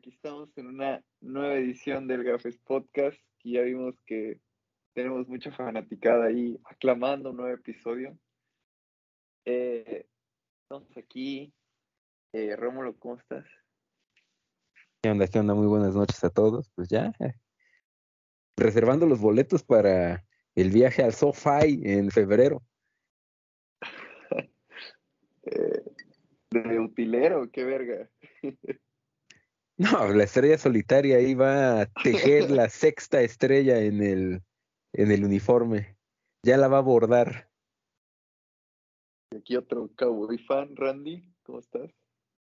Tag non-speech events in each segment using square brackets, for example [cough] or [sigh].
aquí estamos en una nueva edición del Gafes Podcast, y ya vimos que tenemos mucha fanaticada ahí aclamando un nuevo episodio. Eh, estamos aquí. Eh, Rómulo, ¿cómo estás? ¿Qué onda? ¿Qué onda? Muy buenas noches a todos. Pues ya, reservando los boletos para el viaje al SoFi en febrero. [laughs] Eh, de utilero, qué verga. [laughs] No, la estrella solitaria ahí va a tejer la sexta estrella en el, en el uniforme. Ya la va a bordar. Y aquí otro cowboy fan, Randy, ¿cómo estás?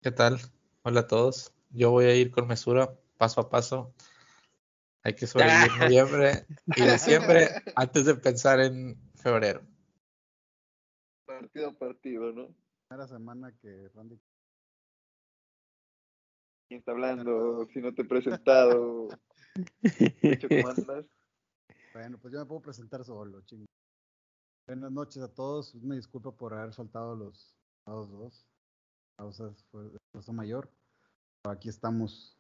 ¿Qué tal? Hola a todos. Yo voy a ir con mesura, paso a paso. Hay que sobrevivir [laughs] noviembre y diciembre antes de pensar en febrero. Partido a partido, ¿no? Primera semana que Randy. ¿Quién está hablando? Si no te he presentado. [laughs] ¿Cómo andas? Bueno, pues yo me puedo presentar solo, ching. Buenas noches a todos. Me disculpo por haber soltado los los dos. Causas fue de fuerza mayor. Pero aquí estamos.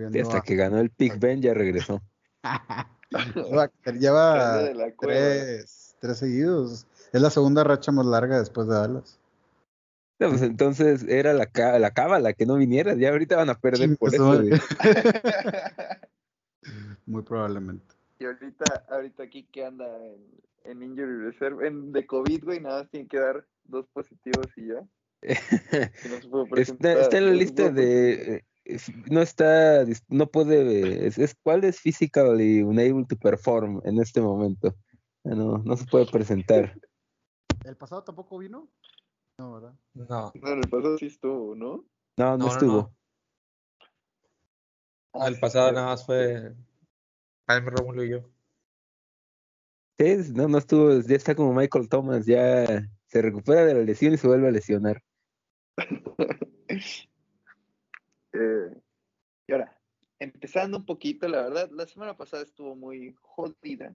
Hasta a- que ganó el Big Ben ya regresó. [laughs] lleva, tres, tres seguidos. Es la segunda racha más larga después de Dallas. No, pues entonces era la, la cábala que no vinieras. Ya ahorita van a perder por eso. [laughs] Muy probablemente. y ahorita, ahorita aquí que anda en, en Injury Reserve, en, de COVID, güey, nada más tiene que dar dos positivos y ya. [laughs] No Está, está en la lista de. eh, No está. No puede. Es, es- ¿Cuál es physically unable to perform en este momento? Ah, No, no se puede presentar. ¿El pasado tampoco vino? No, ¿verdad? No, No, en el pasado sí estuvo, ¿no? No, no, estuvo. no. Ah, el pasado nada más fue Jaime Rómulo y yo. Sí, no, no estuvo. Ya está como Michael Thomas. Ya se recupera de la lesión y se vuelve a lesionar. [laughs] Eh, y ahora, empezando un poquito, la verdad, la semana pasada estuvo muy jodida,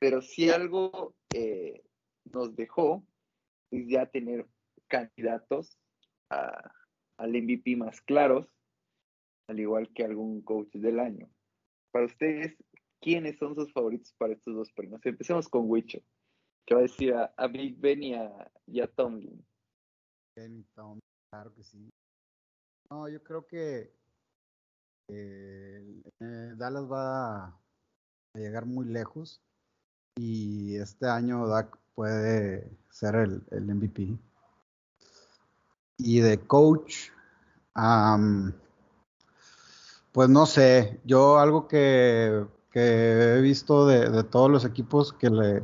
pero si algo eh, nos dejó es ya tener candidatos al MVP más claros, al igual que algún coach del año. Para ustedes, ¿quiénes son sus favoritos para estos dos premios? Empecemos con Wicho, que va a decir a, Big Ben y a, y Tomlin. Kenny Tom, claro que sí. No, yo creo que eh, eh, Dallas va a llegar muy lejos y este año Dak puede ser el, el MVP. Y de coach, am, pues no sé, yo algo que, que he visto de, de todos los equipos que le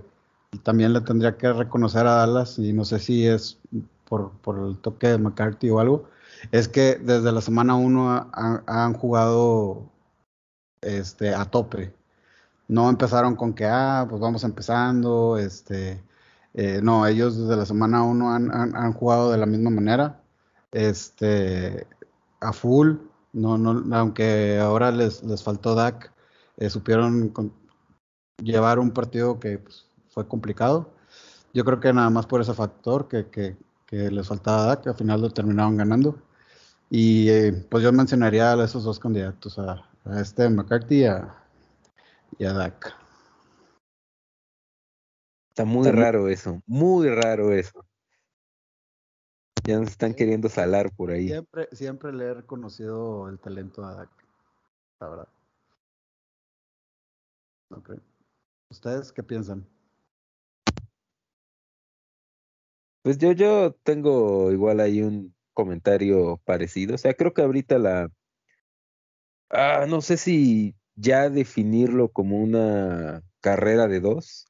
también le tendría que reconocer a Dallas y no sé si es por, por el toque de McCarthy o algo, es que desde la semana 1 han jugado este, a tope. No empezaron con que, ah, pues vamos empezando, este, eh, no, ellos desde la semana 1 han, han, jugado de la misma manera, este, a full, no, no, aunque ahora les, les faltó Dak, eh, supieron llevar un partido que pues, fue complicado. Yo creo que nada más por ese factor que, que, les faltaba Dak, al final lo terminaron ganando. Y eh, pues yo mencionaría a esos dos candidatos, a, este McCarthy y a, y a Dak. Está muy Está muy- raro eso. Muy raro eso. Ya nos están Sí. queriendo salar por ahí. Siempre, siempre le he reconocido el talento a Dak, la verdad. Ok. ¿Ustedes qué piensan? Pues yo, yo tengo igual ahí un comentario parecido. O sea, creo que ahorita la. Ah, no sé si ya definirlo como una carrera de dos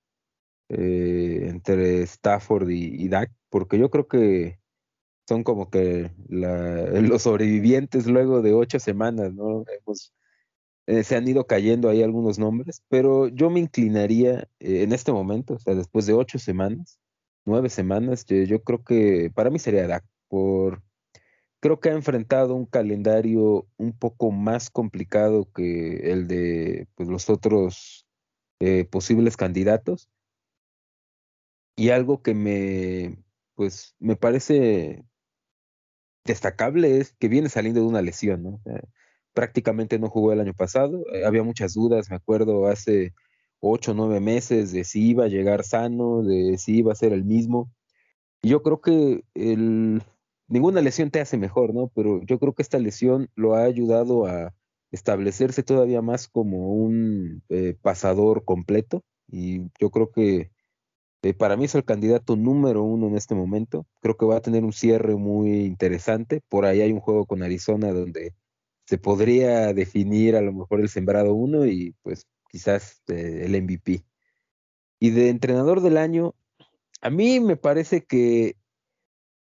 eh, entre Stafford y, y Dak, porque yo creo que son como que [laughs] los sobrevivientes luego de ocho semanas, ¿no? Hemos, eh, se han ido cayendo ahí algunos nombres, pero yo me inclinaría eh, en este momento, o sea, después de ocho semanas, nueve semanas, yo, yo creo que para mí sería Dak, por creo que ha enfrentado un calendario un poco más complicado que el de pues, los otros eh, posibles candidatos. Y algo que me, pues, me parece destacable es que viene saliendo de una lesión, ¿no? prácticamente no jugó el año pasado, eh, había muchas dudas, me acuerdo, hace ocho o nueve meses de si iba a llegar sano, de si iba a ser el mismo. Y yo creo que el, ninguna lesión te hace mejor, ¿no? Pero yo creo que esta lesión lo ha ayudado a establecerse todavía más como un eh, pasador completo. Y yo creo que eh, para mí es el candidato número uno en este momento. Creo que va a tener un cierre muy interesante. Por ahí hay un juego con Arizona donde se podría definir a lo mejor el sembrado uno y pues quizás eh, el MVP. Y de entrenador del año, a mí me parece que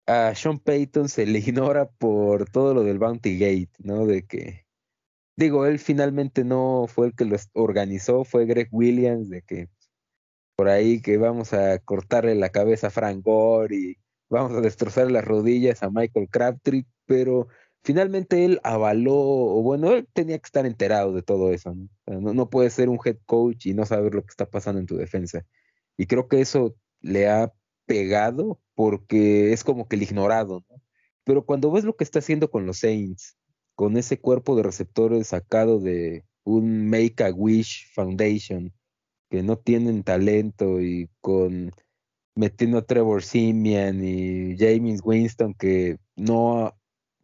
a Sean Payton se le [laughs] ignora por todo lo del Bounty Gate, ¿no? De que, digo, él finalmente no fue el que lo organizó, fue Greg Williams, de que por ahí que vamos a cortarle la cabeza a Frank Gore y vamos a destrozar las rodillas a Michael Crabtree, pero finalmente él avaló, o bueno, él tenía que estar enterado de todo eso, ¿no? no, no puede ser un head coach y no saber lo que está pasando en tu defensa. Y creo que eso le ha pegado porque es como que el ignorado, ¿no? Pero cuando ves lo que está haciendo con los Saints, con ese cuerpo de receptores sacado de un Make a Wish Foundation, que no tienen talento y con metiendo a Trevor Simian y James Winston que no,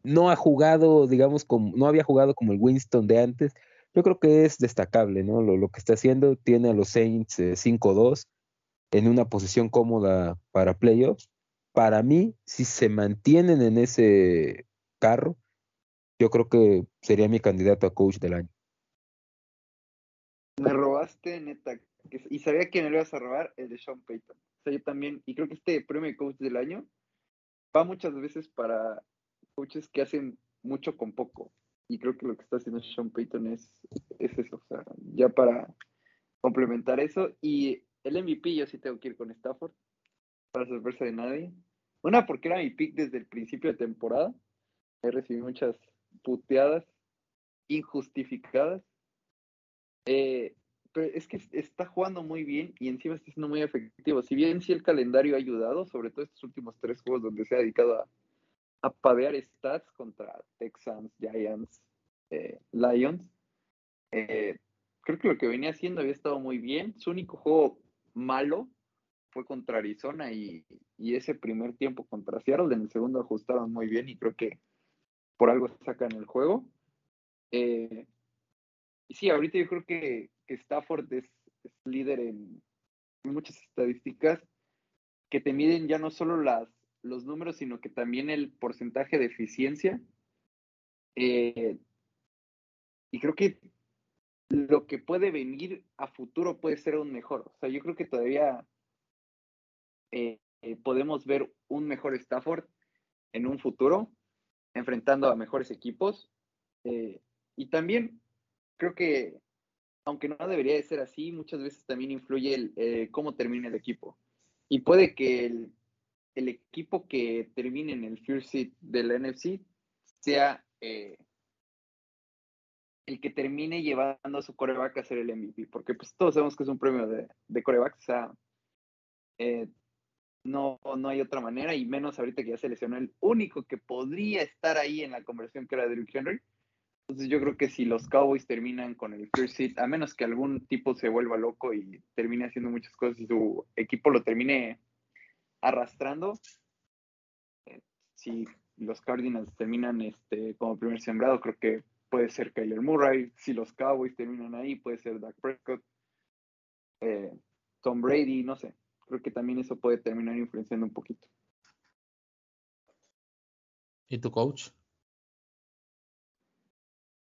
no ha jugado, digamos, como, no había jugado como el Winston de antes, yo creo que es destacable, ¿no? Lo, lo que está haciendo, tiene a los Saints 5-2 eh, en una posición cómoda para playoffs. Para mí, si se mantienen en ese carro, yo creo que sería mi candidato a coach del año. Me robaste, neta, y sabía que me lo ibas a robar el de Sean Payton. O sea, yo también, y creo que este premio de coach del año va muchas veces para coaches que hacen mucho con poco. Y creo que lo que está haciendo Sean Payton es, es eso, o sea, ya para complementar eso. Y el MVP yo sí tengo que ir con Stafford, para sorpresa de nadie. Una, porque era mi pick desde el principio de temporada. He recibido muchas puteadas injustificadas. Eh, pero es que está jugando muy bien y encima está siendo muy efectivo. Si bien sí el calendario ha ayudado, sobre todo estos últimos tres juegos donde se ha dedicado a, padear stats contra Texans, Giants, eh, Lions, eh, creo que lo que venía haciendo había estado muy bien. Su único juego malo fue contra Arizona y, y, ese primer tiempo contra Seattle. En el segundo ajustaron muy bien y creo que por algo sacan el juego. Eh, y sí, ahorita yo creo que que Stafford es, líder en muchas estadísticas que te miden ya no solo las, los números, sino que también el porcentaje de eficiencia. Eh, y creo que lo que puede venir a futuro puede ser aún mejor. O sea, yo creo que todavía eh, eh, podemos ver un mejor Stafford en un futuro, enfrentando a mejores equipos. y también creo que aunque no debería de ser así, muchas veces también influye el, eh, cómo termina el equipo. Y puede que el, equipo que termine en el first seed del NFC sea eh, el que termine llevando a su coreback a ser el MVP, porque pues todos sabemos que es un premio de, de coreback, o sea, eh, no, no hay otra manera, y menos ahorita que ya se lesionó el único que podría estar ahí en la conversión que era Derrick Henry, entonces yo creo que si los Cowboys terminan con el first seed, a menos que algún tipo se vuelva loco y termine haciendo muchas cosas y su equipo lo termine arrastrando, eh, si los Cardinals terminan este, como primer sembrado, creo que puede ser Kyler Murray. Si los Cowboys terminan ahí, puede ser Dak Prescott, eh, Tom Brady, no sé. Creo que también eso puede terminar influenciando un poquito. ¿Y tu coach?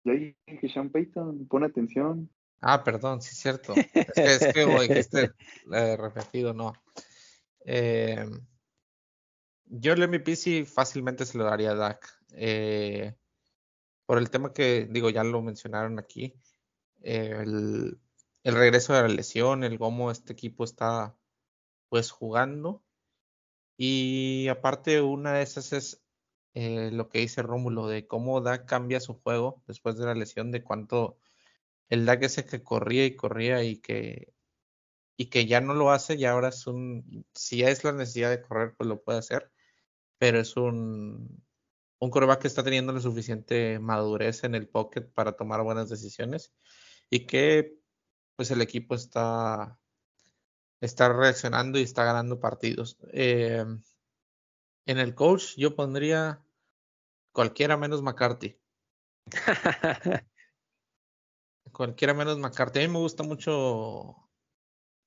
Ya dije Sean Payton, pon atención. Ah, perdón, sí es cierto. Es que, es que eh, repetido, no. Eh, yo el MVP sí fácilmente se lo daría a Dak. Eh, por el tema que, digo, ya lo mencionaron aquí. el, el regreso de la lesión, el cómo este equipo está pues jugando. Y aparte, una de esas es eh, lo que dice Rómulo, de cómo Dak cambia su juego después de la lesión, de cuánto el Dak ese que corría y corría y que, y que ya no lo hace, y ahora es un, si es la necesidad de correr, pues lo puede hacer, pero es un, un coreback que está teniendo la suficiente madurez en el pocket para tomar buenas decisiones y que pues el equipo está, está reaccionando y está ganando partidos. Eh, en el coach yo pondría cualquiera menos McCarthy. [laughs] cualquiera menos McCarthy. A mí me gusta mucho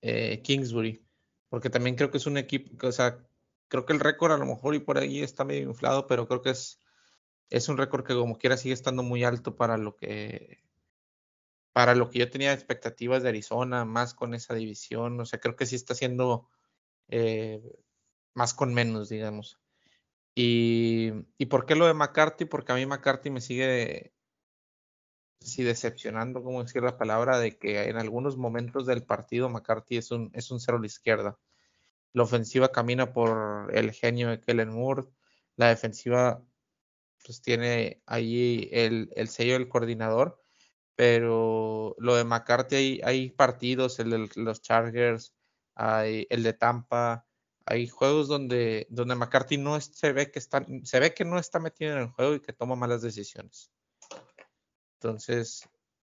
eh, Kingsbury, porque también creo que es un equipo, o sea, creo que el récord a lo mejor y por ahí está medio inflado, pero creo que es, es un récord que como quiera sigue estando muy alto para lo que para lo que yo tenía expectativas de Arizona, más con esa división, o sea, creo que sí está haciendo eh, más con menos, digamos. Y, por qué lo de McCarthy? Porque a mí McCarthy me sigue sí decepcionando, como decir la palabra, de que en algunos momentos del partido McCarthy es un, es un cero a la izquierda. La ofensiva camina por el genio de Kellen Moore, la defensiva pues tiene ahí el, el sello del coordinador, pero lo de McCarthy hay, hay partidos, el de los Chargers, hay el de Tampa, hay juegos donde, donde McCarthy no se ve que está, se ve que no está metido en el juego y que toma malas decisiones. Entonces,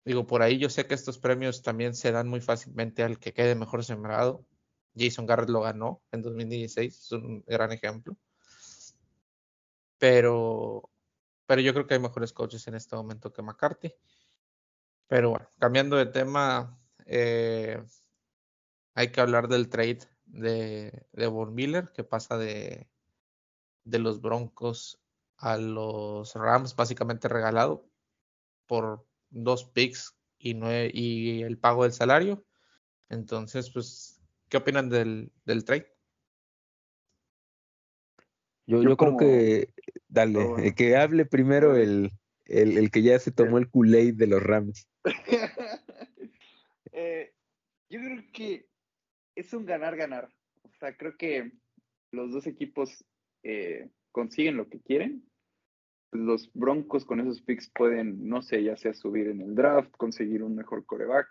digo, por ahí yo sé que estos premios también se dan muy fácilmente al que quede mejor sembrado. Jason Garrett lo ganó en 2016, es un gran ejemplo. Pero, pero yo creo que hay mejores coaches en este momento que McCarthy. Pero bueno, cambiando de tema, eh, hay que hablar del trade de, de Von Miller, que pasa de, de los Broncos a los Rams, básicamente regalado por dos picks y, y el pago del salario. Entonces, pues, ¿qué opinan del, del trade? Yo, yo, creo que, dale, que hable primero el, el, el, que ya se tomó el Kool-Aid de los Rams. [laughs] eh, yo creo que es un ganar-ganar. O sea, creo que los dos equipos eh, consiguen lo que quieren los Broncos con esos picks pueden, no sé, ya sea subir en el draft, conseguir un mejor coreback.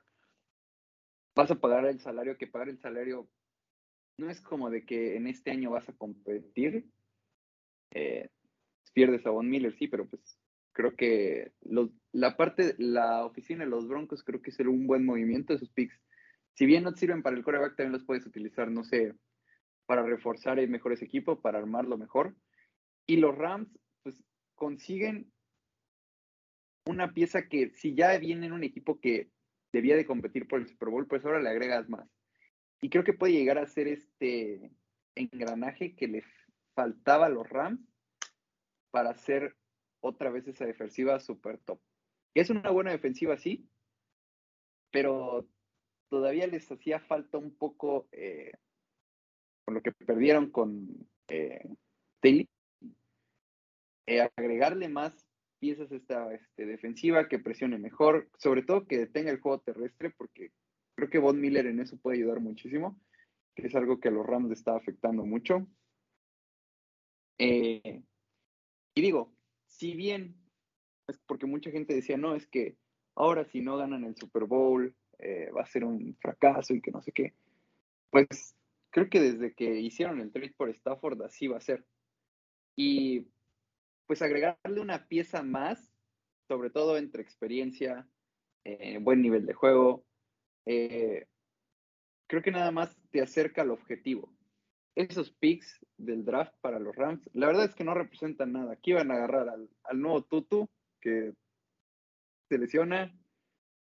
Vas a pagar el salario, que pagar el salario no es como de que en este año vas a competir. Eh, pierdes a Von Miller, sí, pero pues creo que la parte, la oficina de los Broncos creo que es un buen movimiento esos picks. Si bien no sirven para el coreback, también los puedes utilizar, no sé, para reforzar el mejores equipo, para armarlo mejor. Y los Rams, pues consiguen una pieza que si ya viene en un equipo que debía de competir por el Super Bowl, pues ahora le agregas más. Y creo que puede llegar a ser este engranaje que le faltaba a los Rams para hacer otra vez esa defensiva super top. Es una buena defensiva, sí, pero todavía les hacía falta un poco eh, con lo que perdieron con eh, eh, agregarle más piezas a esta este, defensiva, que presione mejor, sobre todo que detenga el juego terrestre, porque creo que Von Miller en eso puede ayudar muchísimo, que es algo que a los Rams está afectando mucho. Eh, y digo, si bien, es porque mucha gente decía, no, es que ahora si no ganan el Super Bowl eh, va a ser un fracaso y que no sé qué, pues creo que desde que hicieron el trade por Stafford así va a ser. Y pues agregarle una pieza más, sobre todo entre experiencia, eh, buen nivel de juego, eh, creo que nada más te acerca al objetivo. Esos picks del draft para los Rams, la verdad es que no representan nada. Aquí van a agarrar al, al nuevo Tutu que se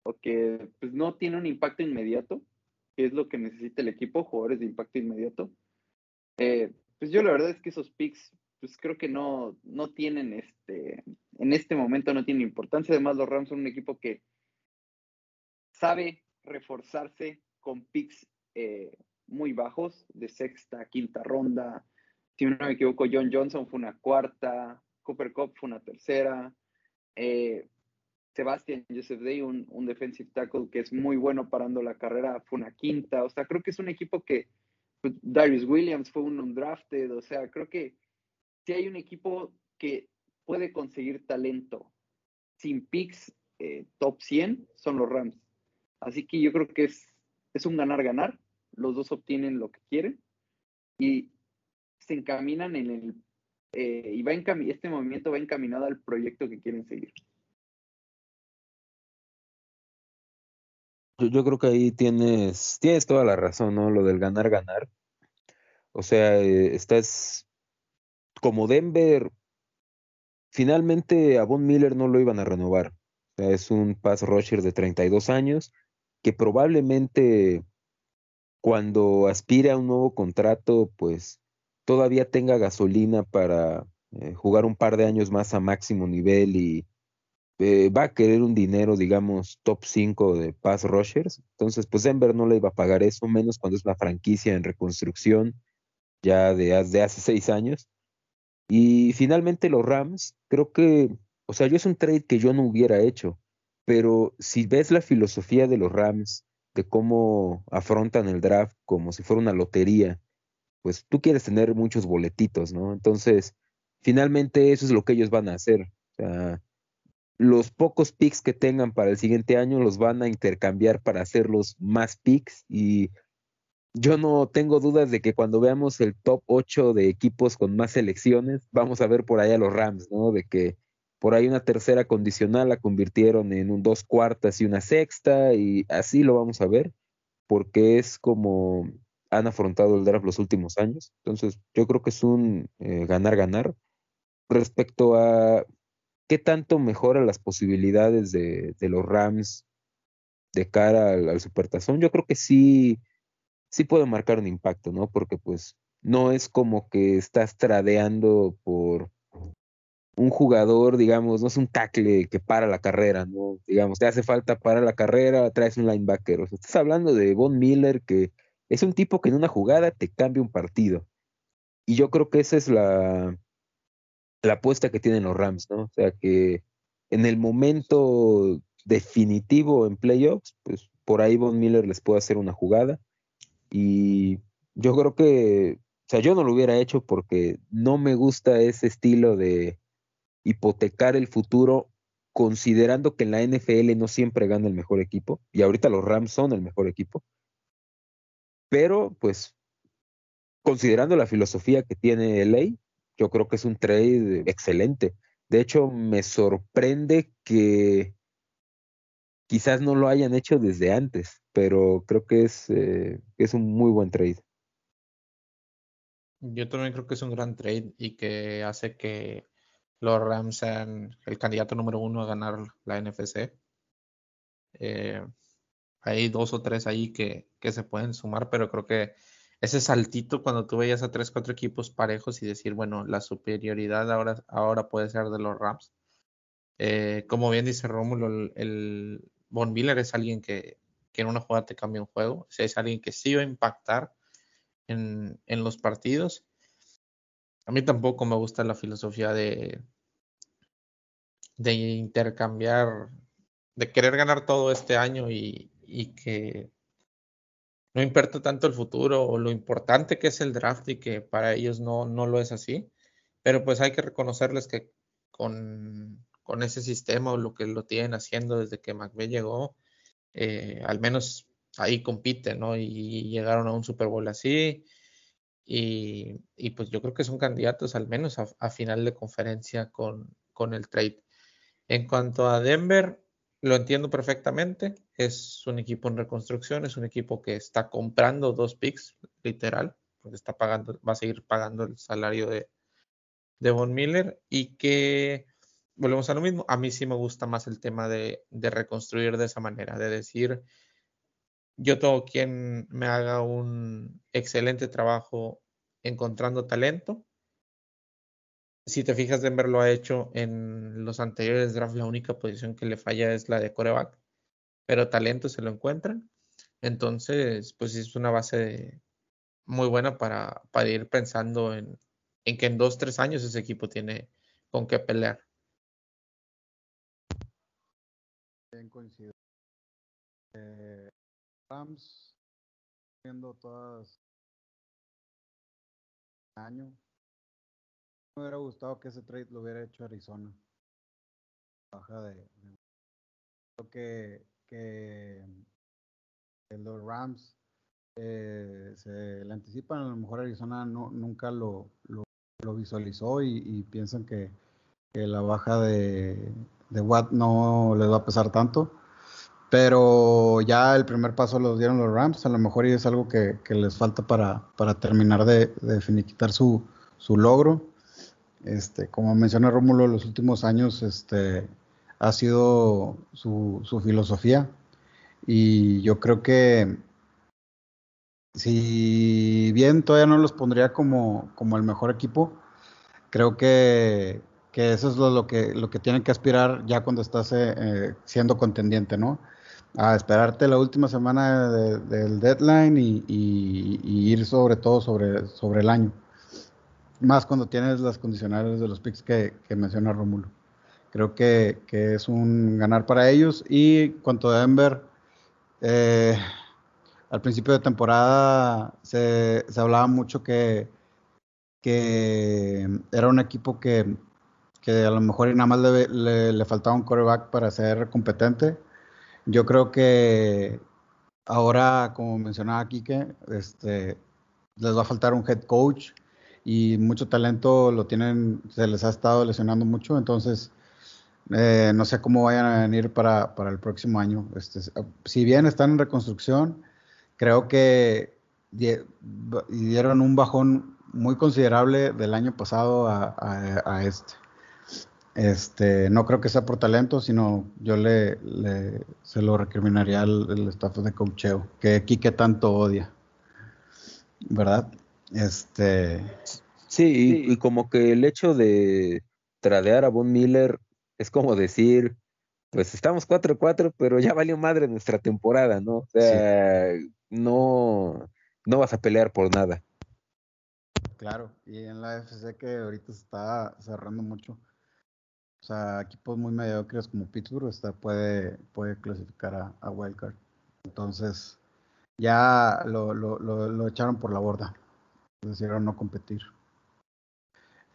o que pues, no tiene un impacto inmediato, que es lo que necesita el equipo, jugadores de impacto inmediato. Eh, pues yo la verdad es que esos picks pues creo que no, no tienen este, en este momento no tienen importancia. Además, los Rams son un equipo que sabe reforzarse con picks eh, muy bajos, de sexta, quinta ronda. Si no me equivoco, John Johnson fue una cuarta, Cooper Cup fue una tercera. Eh, Sebastian Joseph Day, un, un, defensive tackle que es muy bueno parando la carrera, fue una quinta. O sea, creo que es un equipo que pues, Darius Williams fue un undrafted. O sea, creo que si hay un equipo que puede conseguir talento sin picks eh, top 100, son los Rams. Así que yo creo que es, es un ganar-ganar. Los dos obtienen lo que quieren y se encaminan en el eh, y va este movimiento va encaminado al proyecto que quieren seguir. Yo, creo que ahí tienes, tienes toda la razón, ¿no? Lo del ganar, ganar. O sea, eh, estás como Denver, finalmente a Von Miller no lo iban a renovar. O sea, es un pass rusher de 32 años que probablemente cuando aspire a un nuevo contrato, pues todavía tenga gasolina para eh, jugar un par de años más a máximo nivel y eh, va a querer un dinero, digamos, top 5 de pass rushers. Entonces, pues Denver no le iba a pagar eso, menos cuando es una franquicia en reconstrucción ya de, de hace seis años. Y finalmente los Rams, creo que, o sea, yo es un trade que yo no hubiera hecho, pero si ves la filosofía de los Rams, de cómo afrontan el draft como si fuera una lotería, pues tú quieres tener muchos boletitos, ¿no? Entonces, finalmente eso es lo que ellos van a hacer. O sea, los pocos picks que tengan para el siguiente año los van a intercambiar para hacerlos más picks y yo no tengo dudas de que cuando veamos el top 8 de equipos con más selecciones, vamos a ver por ahí a los Rams, ¿no? De que por ahí una tercera condicional la convirtieron en un dos cuartas y una sexta y así lo vamos a ver porque es como han afrontado el draft los últimos años. Entonces, yo creo que es un ganar-ganar. Respecto a qué tanto mejora las posibilidades de, los Rams de cara al, al, Supertazón, yo creo que sí, sí puede marcar un impacto, ¿no? Porque pues no es como que estás tradeando por un jugador, digamos, no es un tackle que para la carrera, ¿no? Digamos, te hace falta para la carrera, traes un linebacker. Estás hablando de Von Miller, que es un tipo que en una jugada te cambia un partido. Y yo creo que esa es la, la apuesta que tienen los Rams, ¿no? O sea, que en el momento definitivo en playoffs, pues por ahí Von Miller les puede hacer una jugada. Y yo creo que, o sea, yo no lo hubiera hecho porque no me gusta ese estilo de hipotecar el futuro considerando que en la NFL no siempre gana el mejor equipo, y ahorita los Rams son el mejor equipo, pero pues considerando la filosofía que tiene LA, yo creo que es un trade excelente. De hecho, me sorprende que quizás no lo hayan hecho desde antes, pero creo que es, eh, es un muy buen trade. Yo también creo que es un gran trade y que hace que los Rams sean el candidato número uno a ganar la NFC. Eh, hay dos o tres ahí que, se pueden sumar, pero creo que ese saltito cuando tú veías a tres, cuatro equipos parejos y decir, bueno, la superioridad ahora, ahora puede ser de los Rams. Eh, como bien dice Rómulo, el, el Von Miller es alguien que, que, en una jugada te cambia un juego, o es alguien que sí va a impactar en, en los partidos. A mí tampoco me gusta la filosofía de, de intercambiar, de querer ganar todo este año y, y, que no importa tanto el futuro o lo importante que es el draft y que para ellos no, no lo es así. Pero pues hay que reconocerles que con, con ese sistema o lo que lo tienen haciendo desde que McVeigh llegó, eh, al menos ahí compiten, ¿no? Y llegaron a un Super Bowl así. Y, y, pues yo creo que son candidatos al menos a, a final de conferencia con, con, el trade. En cuanto a Denver, lo entiendo perfectamente. Es un equipo en reconstrucción, es un equipo que está comprando dos picks, literal, porque está pagando, va a seguir pagando el salario de, de Von Miller y que volvemos a lo mismo. A mí sí me gusta más el tema de, de reconstruir de esa manera, de decir, yo tengo quien me haga un excelente trabajo encontrando talento. Si te fijas, Denver lo ha hecho en los anteriores drafts. La única posición que le falla es la de coreback, pero talento se lo encuentran. Entonces, pues es una base muy buena para, para ir pensando en, en, que en dos, tres años ese equipo tiene con qué pelear. Bien coincido. Eh, Rams todas me hubiera gustado que ese trade lo hubiera hecho Arizona baja de, de creo que, que los Rams eh, se le anticipan a lo mejor Arizona no, nunca lo, lo visualizó y, piensan que, la baja de, de Watt no les va a pesar tanto. Pero ya el primer paso lo dieron los Rams, a lo mejor es algo que, les falta para, para terminar de, de finiquitar su, su logro. Este, como menciona Rómulo, los últimos años este, ha sido su, su filosofía. Y yo creo que si bien todavía no los pondría como, como el mejor equipo, creo que, que eso es lo, que, lo que tienen que aspirar ya cuando estás eh, eh, siendo contendiente, ¿no? A esperarte la última semana del deadline y, ir sobre todo sobre, sobre el año. Más cuando tienes las condicionales de los picks que, menciona Rómulo. Creo que, que, es un ganar para ellos. Y cuanto a Denver, eh, al principio de temporada se, hablaba mucho que, que era un equipo que, a lo mejor nada más le, faltaba un quarterback para ser competente. Yo creo que ahora, como mencionaba Kike, este, les va a faltar un head coach y mucho talento lo tienen, se les ha estado lesionando mucho, entonces eh, no sé cómo vayan a venir para, para el próximo año. Este, si bien están en reconstrucción, creo que dieron un bajón muy considerable del año pasado a, este. Este, no creo que sea por talento, sino yo le, se lo recriminaría al, staff de coacheo, que Quique tanto odia. ¿Verdad? Este. Sí, y, como que el hecho de tradear a Von Miller es como decir, pues estamos 4-4, pero ya valió madre nuestra temporada, ¿no? O sea, no, no vas a pelear por nada. Claro, y en la FC que ahorita se está cerrando mucho. O sea, equipos muy mediocres como Pittsburgh está, puede, puede clasificar a, a Wildcard. Entonces, ya lo, lo, lo, echaron por la borda. Decidieron no competir.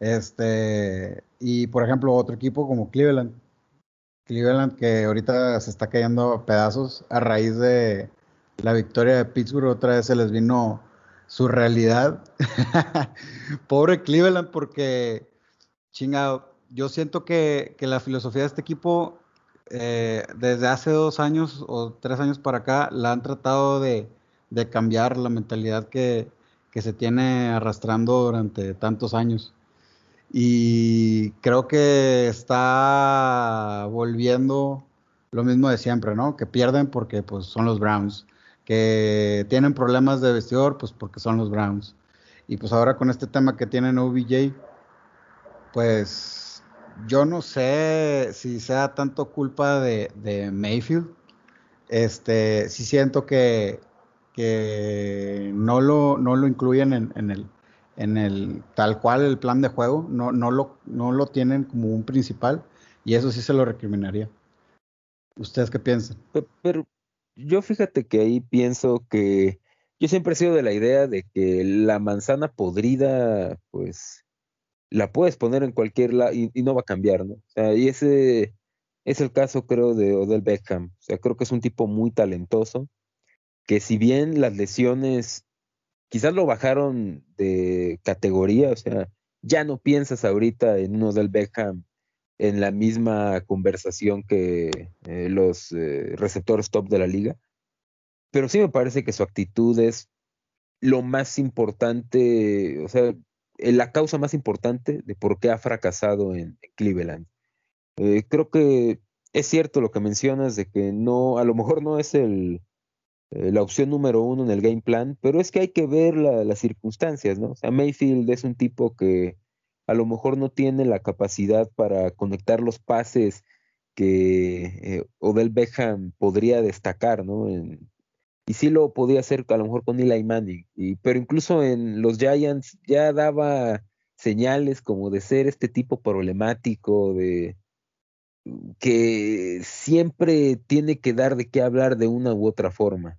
Este, y por ejemplo, otro equipo como Cleveland. Cleveland que ahorita se está cayendo a pedazos a raíz de, la victoria de Pittsburgh otra vez se les vino su realidad. [laughs] Pobre Cleveland porque, chingado, yo siento que, la filosofía de este equipo eh, desde hace dos años o tres años para acá la han tratado de, cambiar la mentalidad que, que, se tiene arrastrando durante tantos años. Y creo que está volviendo lo mismo de siempre, ¿no? Que pierden porque pues son los Browns que tienen problemas de vestidor, pues porque son los Browns. Y pues ahora con este tema que tienen OBJ, pues yo no sé si sea tanto culpa de, Mayfield. Este, sí siento que, que no lo, no lo incluyen en, el en el tal cual el plan de juego, no, no, lo, no lo tienen como un principal y eso sí se lo recriminaría. ¿Ustedes qué piensan? pero, yo fíjate que ahí pienso que yo siempre he sido de la idea de que la manzana podrida, pues, la puedes poner en cualquier lado y, no va a cambiar, ¿no? O sea, y ese es el caso, creo, de Odell Beckham. O sea, creo que es un tipo muy talentoso, que si bien las lesiones quizás lo bajaron de categoría, o sea, ya no piensas ahorita en un Odell Beckham en la misma conversación que eh, los eh, receptores top de la liga. Pero sí me parece que su actitud es lo más importante, o sea, eh, la causa más importante de por qué ha fracasado en, Cleveland. creo que es cierto lo que mencionas de que no, a lo mejor no es el, la opción número uno en el game plan, pero es que hay que ver las circunstancias, ¿no? O sea, Mayfield es un tipo que a lo mejor no tiene la capacidad para conectar los pases que eh, Odell Beckham podría destacar, ¿no? y sí lo podía hacer a lo mejor con Eli Manning, pero incluso en los Giants ya daba señales como de ser este tipo problemático, de que siempre tiene que dar de qué hablar de una u otra forma.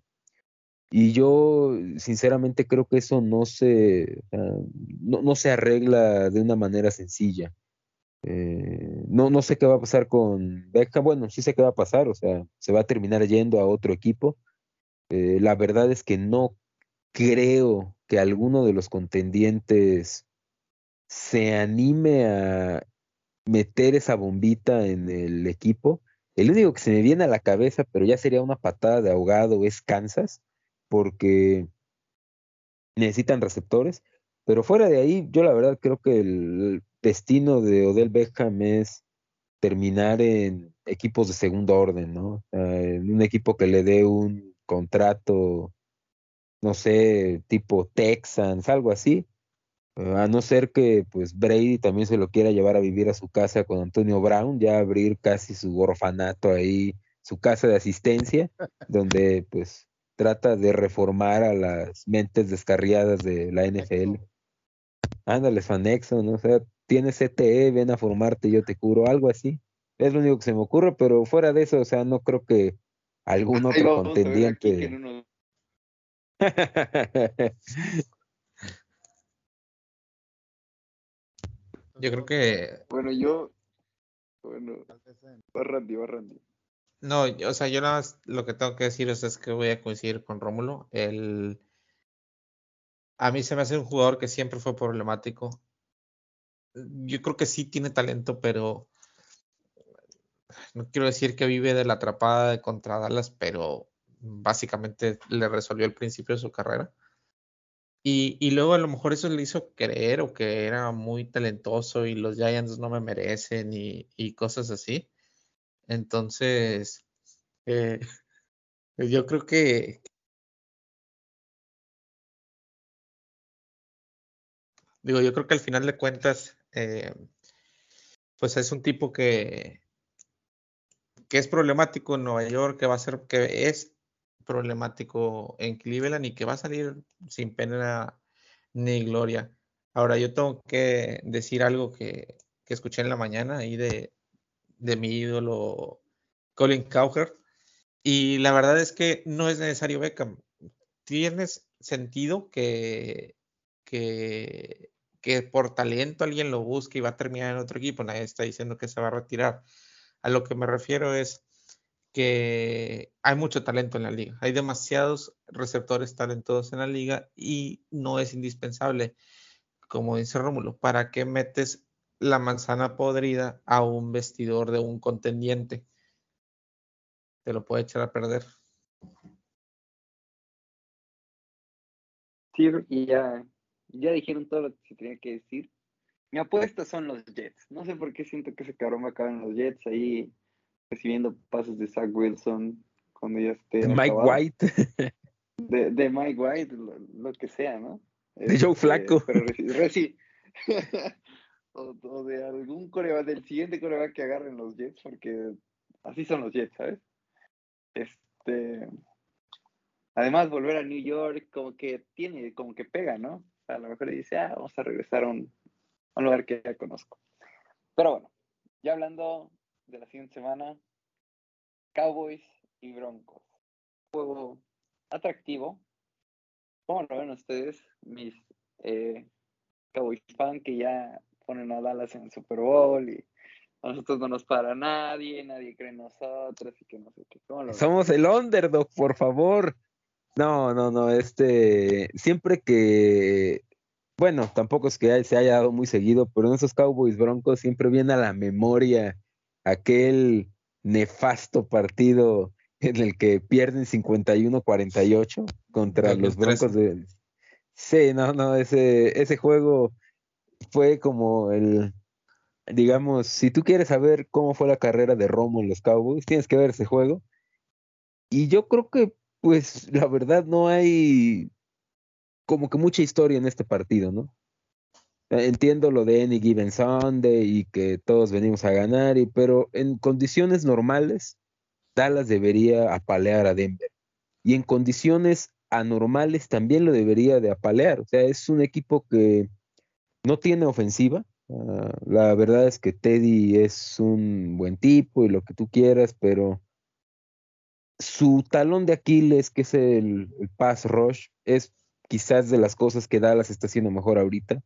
Y yo sinceramente creo que eso no se, no, no, se arregla de una manera sencilla. Eh, no, no sé qué va a pasar con Beckham. Bueno, sí sé qué va a pasar, o sea, se va a terminar yendo a otro equipo. Eh, la verdad es que no creo que alguno de los contendientes se anime a meter esa bombita en el equipo. El único que se me viene a la cabeza, pero ya sería una patada de ahogado, es Kansas, porque necesitan receptores. Pero fuera de ahí, yo la verdad creo que el destino de Odell Beckham es terminar en equipos de segundo orden, ¿no? un equipo que le dé un contrato, no sé, tipo Texans, algo así, a no ser que pues Brady también se lo quiera llevar a vivir a su casa con Antonio Brown, ya abrir casi su orfanato ahí, su casa de asistencia, [laughs] donde pues trata de reformar a las mentes descarriadas de la NFL. Ándale, Fanexo, ¿no? O sea, tienes CTE, ven a formarte, yo te curo, algo así. Es lo único que se me ocurre, pero fuera de eso, o sea, no creo que algún otro contendiente. [laughs] [laughs] Yo creo que. Bueno, yo. Bueno, va Randy, va Randy. No, o sea, yo nada más lo que tengo que decir es que voy a coincidir con Rómulo. El... A mí se me hace un jugador que siempre fue problemático. Yo creo que sí tiene talento, pero no quiero decir que vive de la atrapada de contra Dallas, pero básicamente le resolvió el principio de su carrera. Y, luego a lo mejor eso le hizo creer o que era muy talentoso y los Giants no me merecen y, cosas así. Entonces, eh, [laughs] yo creo que... Digo, yo creo que al final de cuentas, eh, pues es un tipo que, que es problemático en Nueva York, que va a ser, que es problemático en Cleveland y que va a salir sin pena ni gloria. Ahora yo tengo que decir algo que, escuché en la mañana ahí de, mi ídolo Colin Cowher. Y la verdad es que no es necesario Beckham. Tienes sentido que, que, que por talento alguien lo busque y va a terminar en otro equipo. Nadie está diciendo que se va a retirar. A lo que me refiero es que hay mucho talento en la liga. Hay demasiados receptores talentosos en la liga y no es indispensable, como dice Rómulo, ¿para qué metes la manzana podrida a un vestidor de un contendiente? Te lo puede echar a perder. Sí, y ya, ya dijeron todo lo que se tenía que decir. Mi apuesta son los Jets. No sé por qué siento que ese cabrón va a en los Jets ahí recibiendo pasos de Zach Wilson cuando ya esté. Mike White. [laughs] De, Mike White, lo, que sea, ¿no? De Joe este, Flaco. [laughs] o, de algún coreback, del siguiente coreback que agarren los Jets, porque así son los Jets, ¿sabes? Este. Además, volver a New York, como que tiene, como que pega, ¿no? a lo mejor dice, ah, vamos a regresar a un, a un lugar que ya conozco. Pero bueno, ya hablando de la siguiente semana, Cowboys y Broncos. Juego atractivo. ¿Cómo lo ven ustedes, mis eh, Cowboys fan que ya ponen a Dallas en el Super Bowl y a nosotros no nos para nadie, nadie cree en nosotros y que no sé qué. Somos el underdog, por favor. No, no, no, este, siempre que, bueno, tampoco es que se haya dado muy seguido, pero en esos Cowboys Broncos siempre viene a la memoria aquel nefasto partido en el que pierden 51-48 contra los Broncos de... Sí, no, no, ese, ese juego fue como el, digamos, si tú quieres saber cómo fue la carrera de Romo en los Cowboys, tienes que ver ese juego. Y yo creo que, pues, la verdad no hay como que mucha historia en este partido, ¿no? Entiendo lo de Any Given Sunday y que todos venimos a ganar, y, pero en condiciones normales, Dallas debería apalear a Denver. Y en condiciones anormales también lo debería de apalear. O sea, es un equipo que no tiene ofensiva. Ah, la verdad es que Teddy es un buen tipo y lo que tú quieras, pero su talón de Aquiles, que es el, el pass rush, es quizás de las cosas que Dallas está haciendo mejor ahorita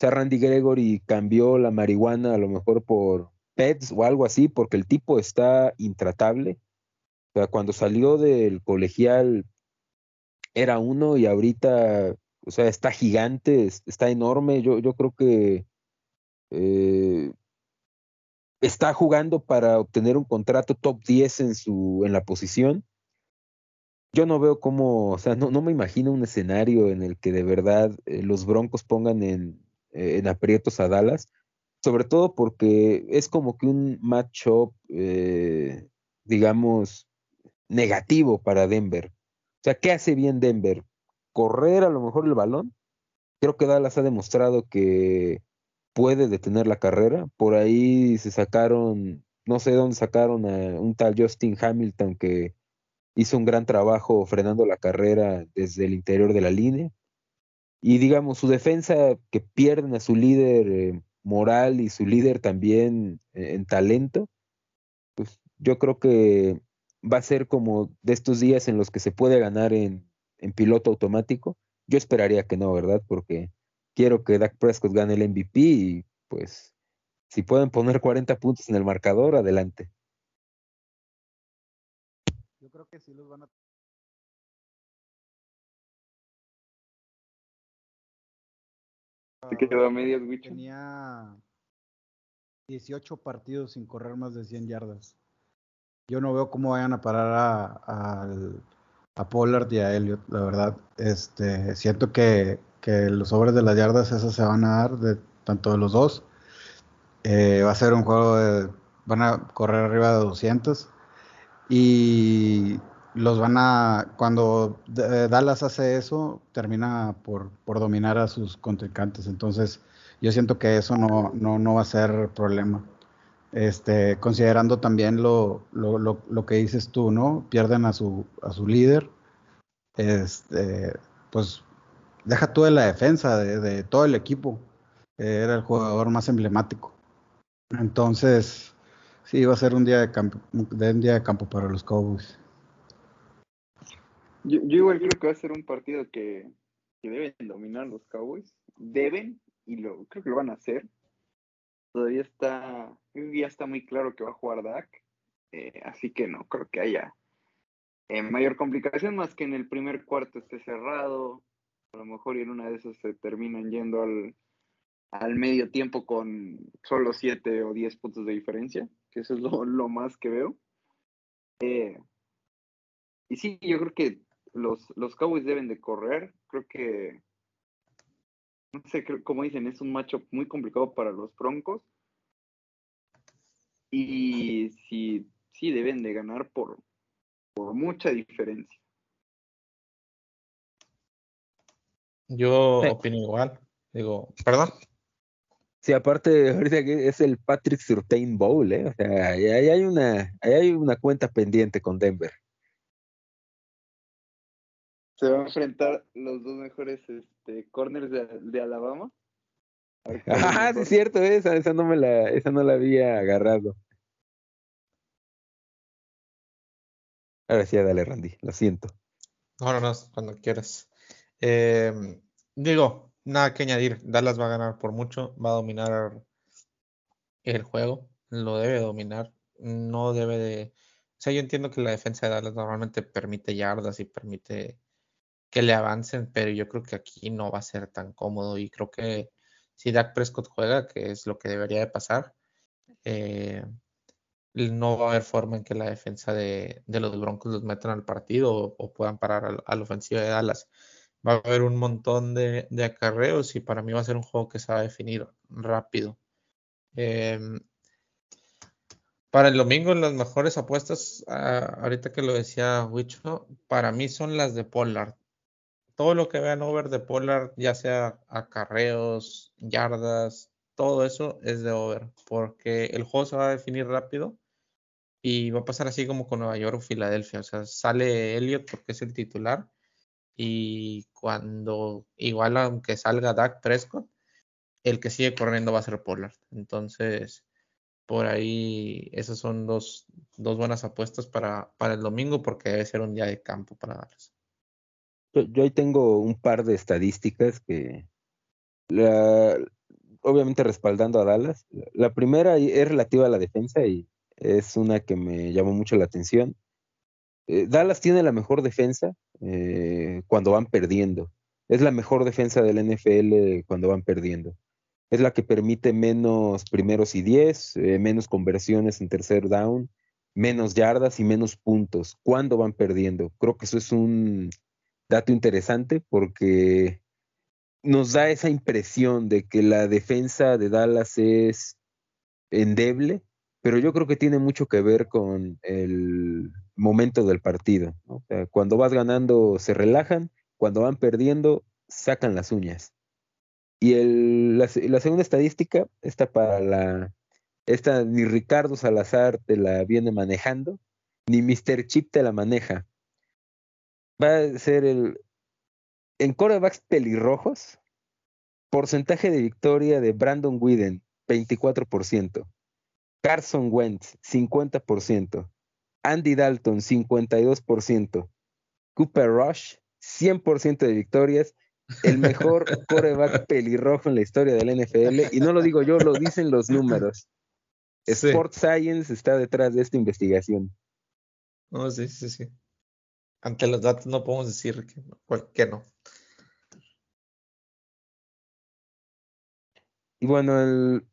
sea, Randy Gregory cambió la marihuana a lo mejor por pets o algo así, porque el tipo está intratable. O sea, cuando salió del colegial era uno y ahorita, o sea, está gigante, está enorme. Yo, yo creo que eh, está jugando para obtener un contrato top 10 en, su, en la posición. Yo no veo cómo, o sea, no, no me imagino un escenario en el que de verdad eh, los Broncos pongan en, en, aprietos a Dallas, sobre todo porque es como que un matchup, eh, digamos, negativo para Denver. O sea, ¿qué hace bien Denver? Correr a lo mejor el balón. Creo que Dallas ha demostrado que puede detener la carrera. Por ahí se sacaron, no sé dónde sacaron a un tal Justin Hamilton que hizo un gran trabajo frenando la carrera desde el interior de la línea. Y digamos, su defensa que pierden a su líder eh, moral y su líder también eh, en talento, pues yo creo que va a ser como de estos días en los que se puede ganar en, en piloto automático. Yo esperaría que no, ¿verdad? Porque quiero que Dak Prescott gane el MVP y pues si pueden poner 40 puntos en el marcador, adelante. Yo creo que sí los van a Se quedó a medias, Tenía 18 partidos sin correr más de 100 yardas. Yo no veo cómo vayan a parar a, a, a Pollard y a Elliot, la verdad. Este, siento que que los sobres de las yardas esas se van a dar de tanto de los dos. Eh, va a ser un juego de, van a correr arriba de 200 y los van a, cuando Dallas hace eso, termina por, por dominar a sus contrincantes. Entonces, yo siento que eso no, no, no va a ser problema. Este, considerando también lo, lo, lo, lo, que dices tú, ¿no? Pierden a su, a su líder. Este, pues deja tú de la defensa, de, todo el equipo. Era el jugador más emblemático. Entonces, sí, va a ser un día de campo, de un día de campo para los Cowboys. Yo, igual creo que va a ser un partido que, deben dominar los Cowboys. Deben, y lo, creo que lo van a hacer. Todavía está, ya está muy claro que va a jugar Dak. Eh, así que no creo que haya eh, mayor complicación más que en el primer cuarto esté cerrado, a lo mejor y en una de esas se terminan yendo al, al medio tiempo con solo 7 o 10 puntos de diferencia, que eso es lo, más que veo. Eh, y sí, yo creo que los, los Cowboys deben de correr. Creo que, no sé, como dicen, es un matchup muy complicado para los Broncos. Y sí, sí deben de ganar por, por mucha diferencia. Yo opino igual. Digo, perdón. Sí, aparte, ahorita es el Patrick Surtain Bowl, ¿eh? O sea, ahí hay una, ahí hay una cuenta pendiente con Denver. Se van a enfrentar los dos mejores este, corners de, de Alabama. Ah, sí es cierto, esa, esa no me la, esa no la había agarrado. Ahora sí, dale, Randy, lo siento. No, no, no, cuando quieras. Eh, digo, nada que añadir. Dallas va a ganar por mucho, va a dominar el juego, lo debe dominar, no debe de... O sea, yo entiendo que la defensa de Dallas normalmente permite yardas y permite que le avancen, pero yo creo que aquí no va a ser tan cómodo y creo que si Dak Prescott juega, que es lo que debería de pasar, eh, no va a haber forma en que la defensa de, los Broncos los metan al partido o, puedan parar al, al ofensivo de Dallas va a haber un montón de, acarreos y para mí va a ser un juego que se va a definir rápido. Em, para el domingo, las mejores apuestas, ah, ahorita que lo decía Wicho, para mí son las de Pollard. Todo lo que vean over de Pollard, ya sea acarreos, yardas, todo eso es de over, porque el juego se va a definir rápido y va a pasar así como con Nueva York o Filadelfia. O sea, sale Elliot porque es el titular y cuando igual aunque salga Dak Prescott, el que sigue corriendo va a ser Pollard. Entonces, por ahí esas son dos, buenas apuestas para, para, el domingo porque debe ser un día de campo para darles. Yo, yo ahí tengo un par de estadísticas que obviamente respaldando a Dallas. La primera es relativa a la defensa y es una que me llamó mucho la atención. Eh, Dallas tiene la mejor defensa eh, cuando van perdiendo. Es la mejor defensa del NFL cuando van perdiendo. es la que permite menos primeros y diez, eh, menos conversiones en tercer down, menos yardas y menos puntos. ¿Cuándo van perdiendo? Creo que eso es un dato interesante porque nos da esa impresión de que la defensa de Dallas es endeble, pero yo creo que tiene mucho que ver con el momento del partido. cuando vas ganando se relajan, cuando van perdiendo sacan las uñas. Y la, segunda estadística, esta para la, esta ni Ricardo Salazar te la viene manejando, ni Mr. Chip te la maneja. Va a ser el, en corebacks pelirrojos, porcentaje de victoria de Brandon Whedon, 24%. Carson Wentz, 50%. Andy Dalton, 52%. Cooper Rush, 100% de victorias el mejor [laughs] coreback pelirrojo en la historia del NFL, y no lo digo yo, lo dicen los números. Sport Science está detrás de esta investigación. No, sí, sí, sí. Ante los datos no podemos decir que, no. Y bueno, el,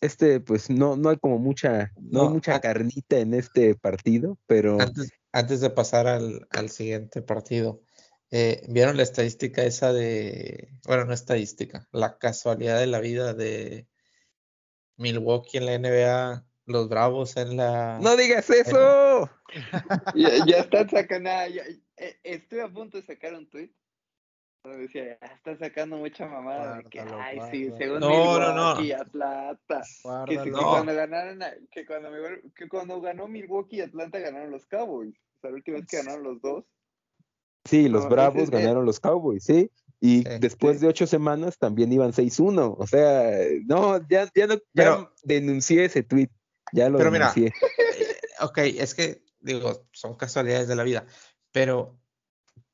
este, pues no, no hay como mucha, no, mucha carnita en este partido, pero. Antes, antes de pasar al, al siguiente partido, eh, ¿Vieron la estadística esa de, bueno, no estadística, la casualidad de la vida de Milwaukee en la NBA, los Bravos en la... No digas eso. [laughs] ya, están sacando, eh, estoy a punto de sacar un tweet. Decía, ya están sacando mucha mamada de que, ay, sí, según no, Milwaukee, no, no. Atlanta, que, que, cuando ganaron, que cuando, que cuando ganó Milwaukee y Atlanta ganaron los Cowboys. O sea, la última vez que ganaron los dos Sí, los Bravos ganaron los Cowboys, sí. Y después de ocho semanas también iban 6-1. O sea, no, ya, ya no ya denuncié ese tweet. Ya lo pero denuncié. Mira, eh, ok, es que, digo, son casualidades de la vida. Pero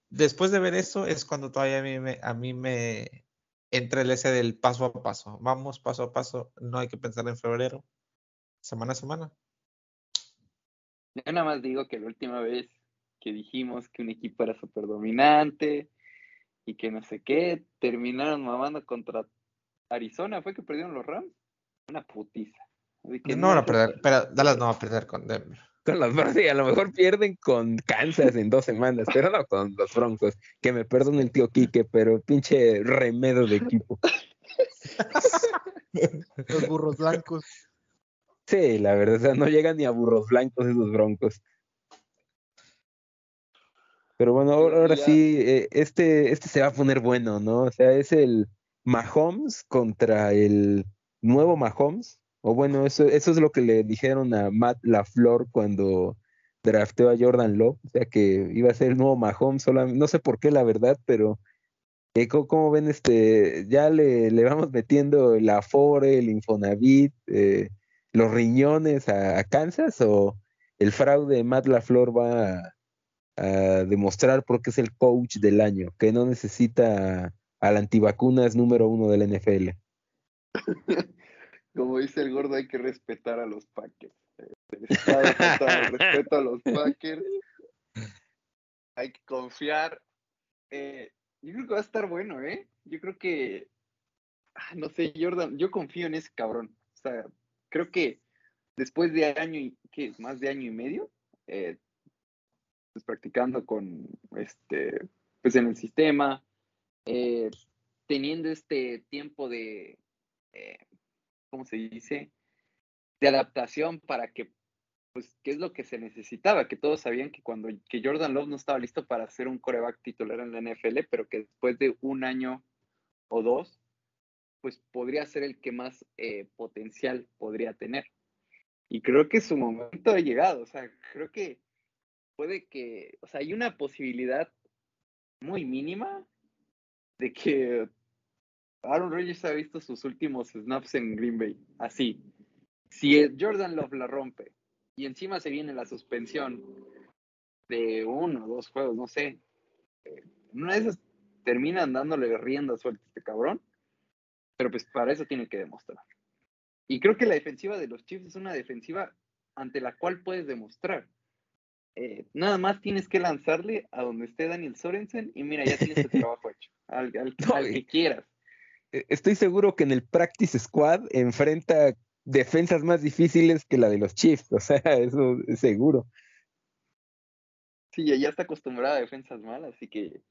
después de ver eso es cuando todavía a mí me, a mí me entra el ese del paso a paso. Vamos paso a paso. No hay que pensar en febrero. Semana a semana. Yo nada más digo que la última vez que dijimos que un equipo era súper dominante y que no sé qué, terminaron mamando contra Arizona, fue que perdieron los Rams, una putiza. No van a perder, pero Dallas no va a perder con Denver. Con los Broncos, a lo mejor pierden con Kansas en dos semanas, pero no con los Broncos. Que me perdone el tío Quique, pero pinche remedo de equipo. [laughs] los burros blancos. Sí, la verdad, no llegan ni a burros blancos esos Broncos. Pero bueno, ahora, sí, eh, este, este se va a poner bueno, ¿no? O sea, es el Mahomes contra el nuevo Mahomes. O bueno, eso, eso es lo que le dijeron a Matt LaFleur cuando drafteó a Jordan Love. O sea, que iba a ser el nuevo Mahomes. no sé por qué, la verdad, pero eh, ¿cómo, ven este? Ya le, le vamos metiendo el Afore, el Infonavit, eh, los riñones a, Kansas o el fraude de Matt LaFleur va a a demostrar por qué es el coach del año, que no necesita al antivacunas número uno del NFL. [laughs] Como dice el gordo, hay que respetar a los Packers. [laughs] respeto a los Packers. Hay que confiar. Eh, yo creo que va a estar bueno, ¿eh? Yo creo que, ah, no sé, Jordan, yo confío en ese cabrón. O sea, creo que después de año y, ¿qué? Más de año y medio, eh, pues, practicando con, este, pues en el sistema, eh, teniendo este tiempo de, eh, ¿cómo se dice? De adaptación para que, pues, ¿qué es lo que se necesitaba? Que todos sabían que cuando, que Jordan Love no estaba listo para ser un coreback titular en la NFL, pero que después de un año o dos, pues podría ser el que más eh, potencial podría tener. Y creo que su momento ha llegado, o sea, creo que puede que, o sea, hay una posibilidad muy mínima de que Aaron Rodgers ha visto sus últimos snaps en Green Bay. Así. Si Jordan Love la rompe y encima se viene la suspensión de uno o dos juegos, no sé. Eh, una de esas terminan dándole rienda suelta a este cabrón. Pero pues para eso tiene que demostrar. Y creo que la defensiva de los Chiefs es una defensiva ante la cual puedes demostrar. Eh, nada más tienes que lanzarle a donde esté Daniel Sorensen y mira, ya tienes el [laughs] trabajo hecho, al, que quieras. E, estoy seguro que en el practice squad enfrenta defensas más difíciles que la de los Chiefs, [laughs] o sea, eso es seguro. Sí, ya está acostumbrada a defensas malas, así que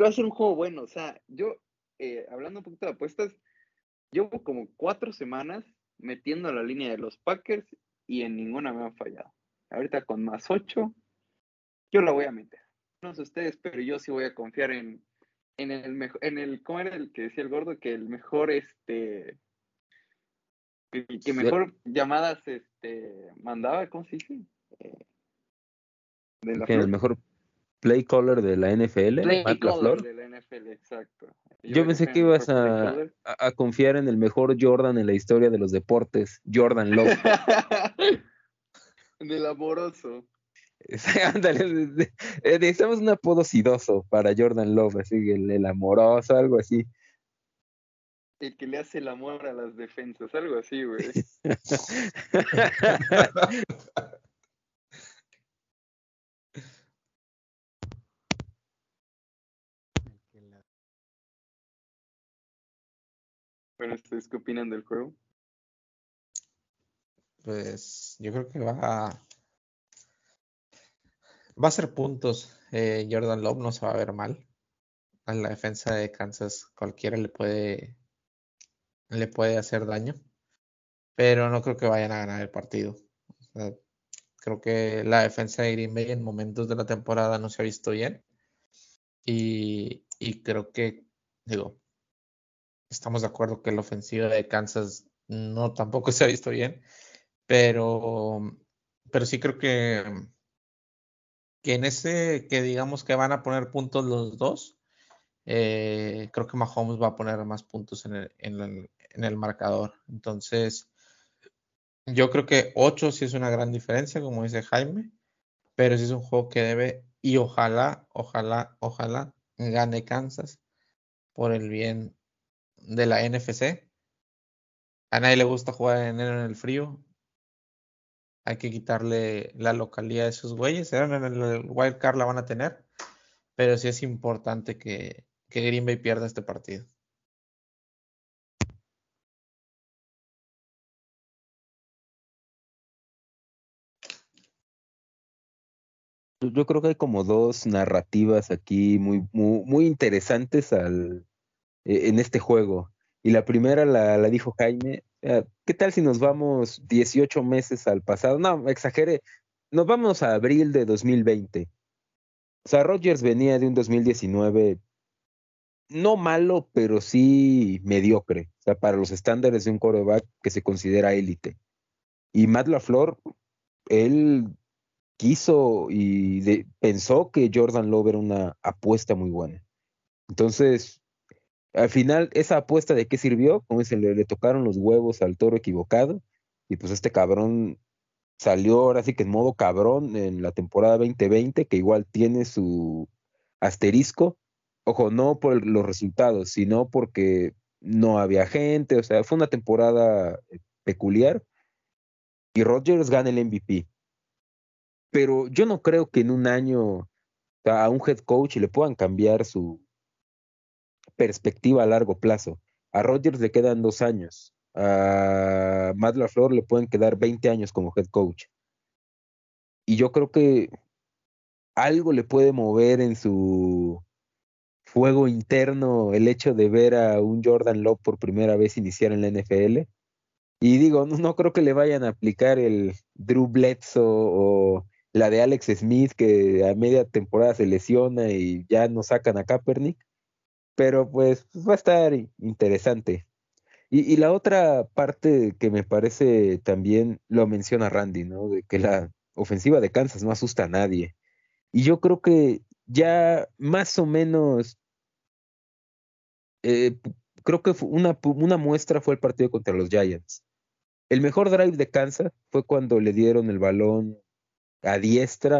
va a ser un juego bueno. O sea, yo, eh, hablando un poquito de apuestas, llevo como cuatro semanas metiendo la línea de los Packers y en ninguna me han fallado. Ahorita con más ocho, yo la voy a meter. No sé ustedes, pero yo sí voy a confiar en, en el mejor, en el, ¿cómo era el que decía el gordo? Que el mejor, este, que, mejor llamadas, este, mandaba, ¿cómo se dice? Eh, el mejor play caller de la NFL, play caller de la NFL, exacto. Yo, pensé que ibas a, a, confiar en el mejor Jordan en la historia de los deportes, Jordan Love. [laughs] Del amoroso. [laughs] Ándale, necesitamos un apodo sidoso para Jordan Love, así el, el amoroso, algo así. El que le hace el amor a las defensas, algo así, güey. Bueno, ¿ustedes qué opinan del juego? Pues yo creo que va a, va a ser puntos. Eh, Jordan Love no se va a ver mal. A la defensa de Kansas cualquiera le puede le puede hacer daño, pero no creo que vayan a ganar el partido. creo que la defensa de Green Bay en momentos de la temporada no se ha visto bien y, y creo que digo estamos de acuerdo que la ofensiva de Kansas no tampoco se ha visto bien, pero, pero sí creo que, que en ese que digamos que van a poner puntos los dos, eh, creo que Mahomes va a poner más puntos en el, en el, en el marcador. Entonces, yo creo que 8 sí es una gran diferencia, como dice Jaime, pero sí es un juego que debe y ojalá, ojalá, ojalá gane Kansas por el bien de la NFC. A nadie le gusta jugar en enero en el frío. Hay que quitarle la localidad de esos güeyes. En el Wild Card la van a tener. Pero sí es importante que, que Green Bay pierda este partido. Yo creo que hay como dos narrativas aquí muy, muy, muy interesantes al, e, en este juego. Y la primera la, dijo Jaime, eh, ¿qué tal si nos vamos 18 meses al pasado? No, exagere, nos vamos a abril de 2020. O sea, Rogers venía de un 2019 no malo, pero sí mediocre. O sea, para los estándares de un quarterback que se considera élite. Y Matt LaFleur, él quiso y pensó que Jordan Love era una apuesta muy buena. Entonces, al final, esa apuesta de qué sirvió, como se le, le, tocaron los huevos al toro equivocado, y pues este cabrón salió ahora sí que en modo cabrón en la temporada 2020, que igual tiene su asterisco, ojo, no por los resultados, sino porque no había gente, o sea, fue una temporada peculiar, y Rodgers gana el MVP. Pero yo no creo que en un año a un head coach le puedan cambiar su, perspectiva a largo plazo. A Rodgers le quedan dos años. A Matt LaFleur le pueden quedar 20 años como head coach. Y yo creo que algo le puede mover en su fuego interno el hecho de ver a un Jordan Love por primera vez iniciar en la NFL. Y digo, no, no creo que le vayan a aplicar el Drew Bledsoe o la de Alex Smith que a media temporada se lesiona y ya no sacan a Kaepernick pero pues, va a estar interesante. Y, la otra parte que me parece también lo menciona Randy, ¿no? De que la ofensiva de Kansas no asusta a nadie. Y yo creo que ya más o menos, eh, creo que una, una muestra fue el partido contra los Giants. El mejor drive de Kansas fue cuando le dieron el balón a diestra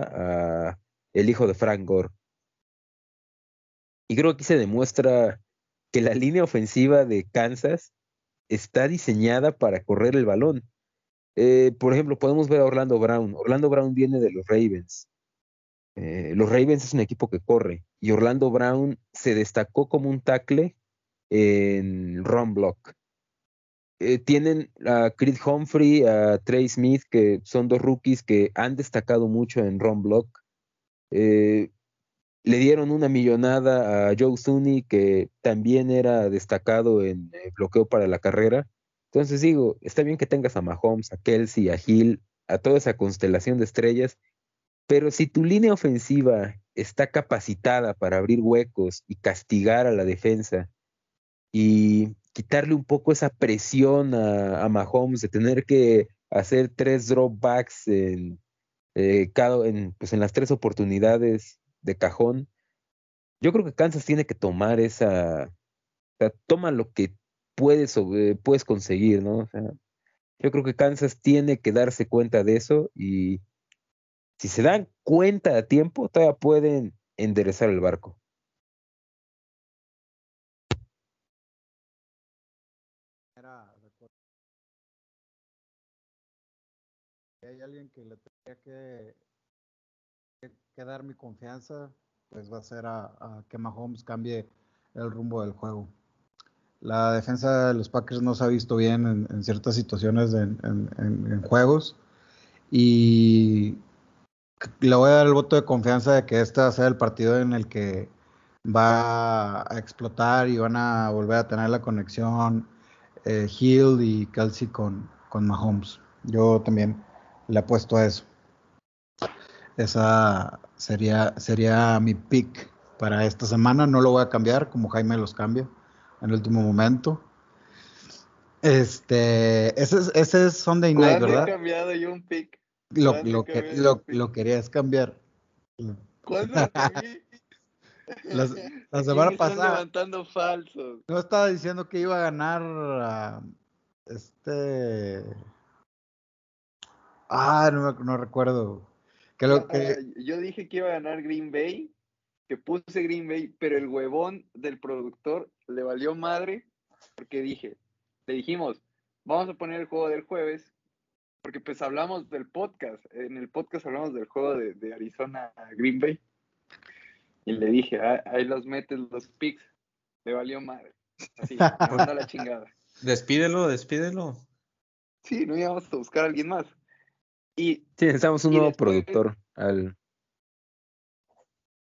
a el hijo de Frank Gore. Y creo que aquí se demuestra que la línea ofensiva de Kansas está diseñada para correr el balón. Eh, por ejemplo, podemos ver a Orlando Brown. Orlando Brown viene de los Ravens. Eh, los Ravens es un equipo que corre y Orlando Brown se destacó como un tackle en run block. Eh, tienen a Creed Humphrey, a Trey Smith, que son dos rookies que han destacado mucho en run block. Le dieron una millonada a Joe Sunny, que también era destacado en bloqueo para la carrera. Entonces digo, está bien que tengas a Mahomes, a Kelsey, a Hill, a toda esa constelación de estrellas, pero si tu línea ofensiva está capacitada para abrir huecos y castigar a la defensa y quitarle un poco esa presión a, Mahomes de tener que hacer tres dropbacks en, eh, cada, en, pues en las tres oportunidades de cajón. Yo creo que Kansas tiene que tomar esa, toma lo que puedes, puedes conseguir, ¿no? O sea, yo creo que Kansas tiene que darse cuenta de eso y si se dan cuenta a tiempo, todavía pueden enderezar el barco. hay alguien que le que que, dar mi confianza, pues va a ser a, que Mahomes cambie el rumbo del juego. La defensa de los Packers no se ha visto bien en, ciertas situaciones en, juegos y le voy a dar el voto de confianza de que este va a ser el partido en el que va a explotar y van a volver a tener la conexión eh, Hill y Kelsey con, con Mahomes. Yo también le apuesto a eso. Esa sería, sería mi pick para esta semana. No lo voy a cambiar como Jaime los cambia en el último momento. Este, ese es, ese es Sunday Night, ¿verdad? he cambiado yo un pick? Lo, lo, que, lo, lo, querías cambiar. ¿Cuándo [laughs] la, la [laughs] semana pasada. levantando falsos. No estaba diciendo que iba a ganar este. Ah, no, no recuerdo. Yo dije que iba a ganar Green Bay, que puse Green Bay, pero el huevón del productor le valió madre porque dije, le dijimos, vamos a poner el juego del jueves, porque pues hablamos del podcast, en el podcast hablamos del juego de, Arizona Green Bay. Y le dije, ah, ahí los metes los picks, le valió madre. Así, me la [laughs] chingada. Despídelo, despídelo. Sí, no íbamos a buscar a alguien más. Y, sí, necesitamos un nuevo productor al.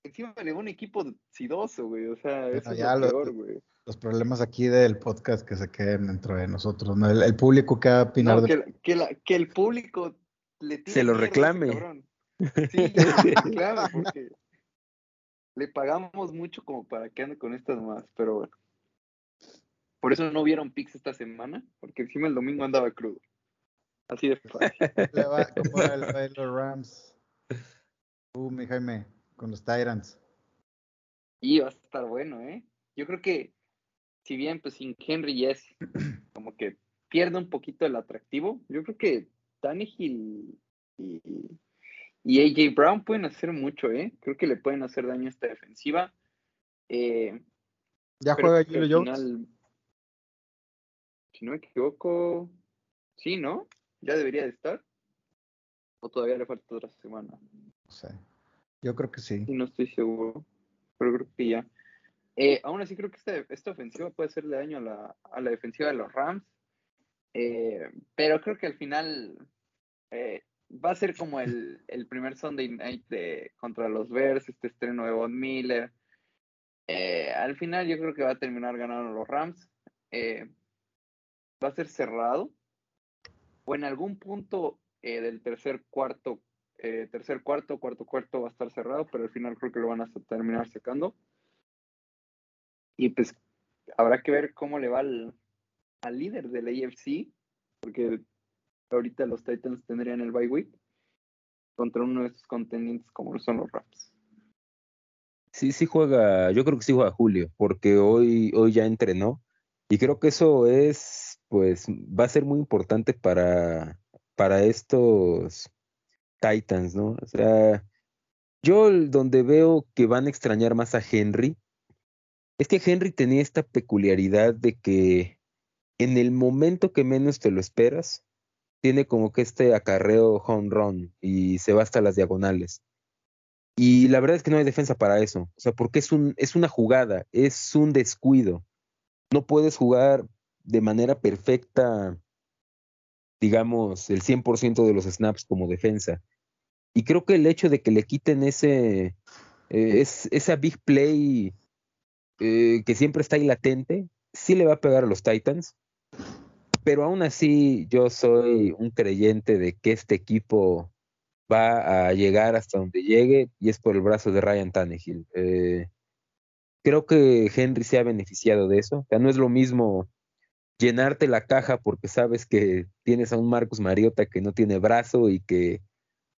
Encima le un equipo sidoso, güey. O sea, eso es lo peor, güey. Los problemas aquí del podcast que se queden dentro de nosotros, ¿no? El, público que va a opinar. de... que, que, el público le se lo reclame. [laughs] Sí, se lo reclame porque le pagamos mucho como para que ande con estas más, pero bueno. Por eso no vieron Pix esta semana, porque encima el domingo andaba crudo. Así de fácil. Le va como el los Rams. Uh, mi Jaime, con los Tyrants. Y va a estar bueno, ¿eh? Yo creo que, si bien, pues sin Henry yes, [clears throat] como que pierde un poquito el atractivo, yo creo que Tannehill y, y AJ Brown pueden hacer mucho, ¿eh? Creo que le pueden hacer daño a esta defensiva. Eh, ¿Ya juega Julio Jones? Si no me equivoco, sí, ¿no? ¿Ya debería de estar? ¿O todavía le falta otra semana? No sé. Yo creo que sí. no estoy seguro, pero creo que ya. Eh, aún así creo que esta, esta ofensiva puede hacerle daño a la, a la defensiva de los Rams. Eh, pero creo que al final eh, va a ser como el, el, primer Sunday night de, contra los Bears, este estreno de Von Miller. al final yo creo que va a terminar ganando los Rams. va a ser cerrado o en algún punto eh, del tercer cuarto, eh, tercer cuarto, cuarto cuarto va a estar cerrado, pero al final creo que lo van a terminar sacando. Y pues habrá que ver cómo le va al, al líder del AFC, porque ahorita los Titans tendrían el bye week contra uno de esos contendientes como son los Rams. Sí, sí juega, yo creo que sí juega Julio, porque hoy, hoy ya entrenó y creo que eso es pues va a ser muy importante para, para estos Titans, ¿no? O sea, yo donde veo que van a extrañar más a Henry es que Henry tenía esta peculiaridad de que en el momento que menos te lo esperas, tiene como que este acarreo home run y se va hasta las diagonales. Y la verdad es que no hay defensa para eso, o sea, porque es, un, es una jugada, es un descuido no puedes jugar de manera perfecta, digamos, el 100% de los snaps como defensa. Y creo que el hecho de que le quiten ese, eh, es, esa big play eh, que siempre está ahí latente, sí le va a pegar a los Titans. Pero aún así, yo soy un creyente de que este equipo va a llegar hasta donde llegue y es por el brazo de Ryan Tannehill. Eh, creo que Henry se ha beneficiado de eso. O sea, no es lo mismo llenarte la caja porque sabes que tienes a un Marcus Mariota que no tiene brazo y que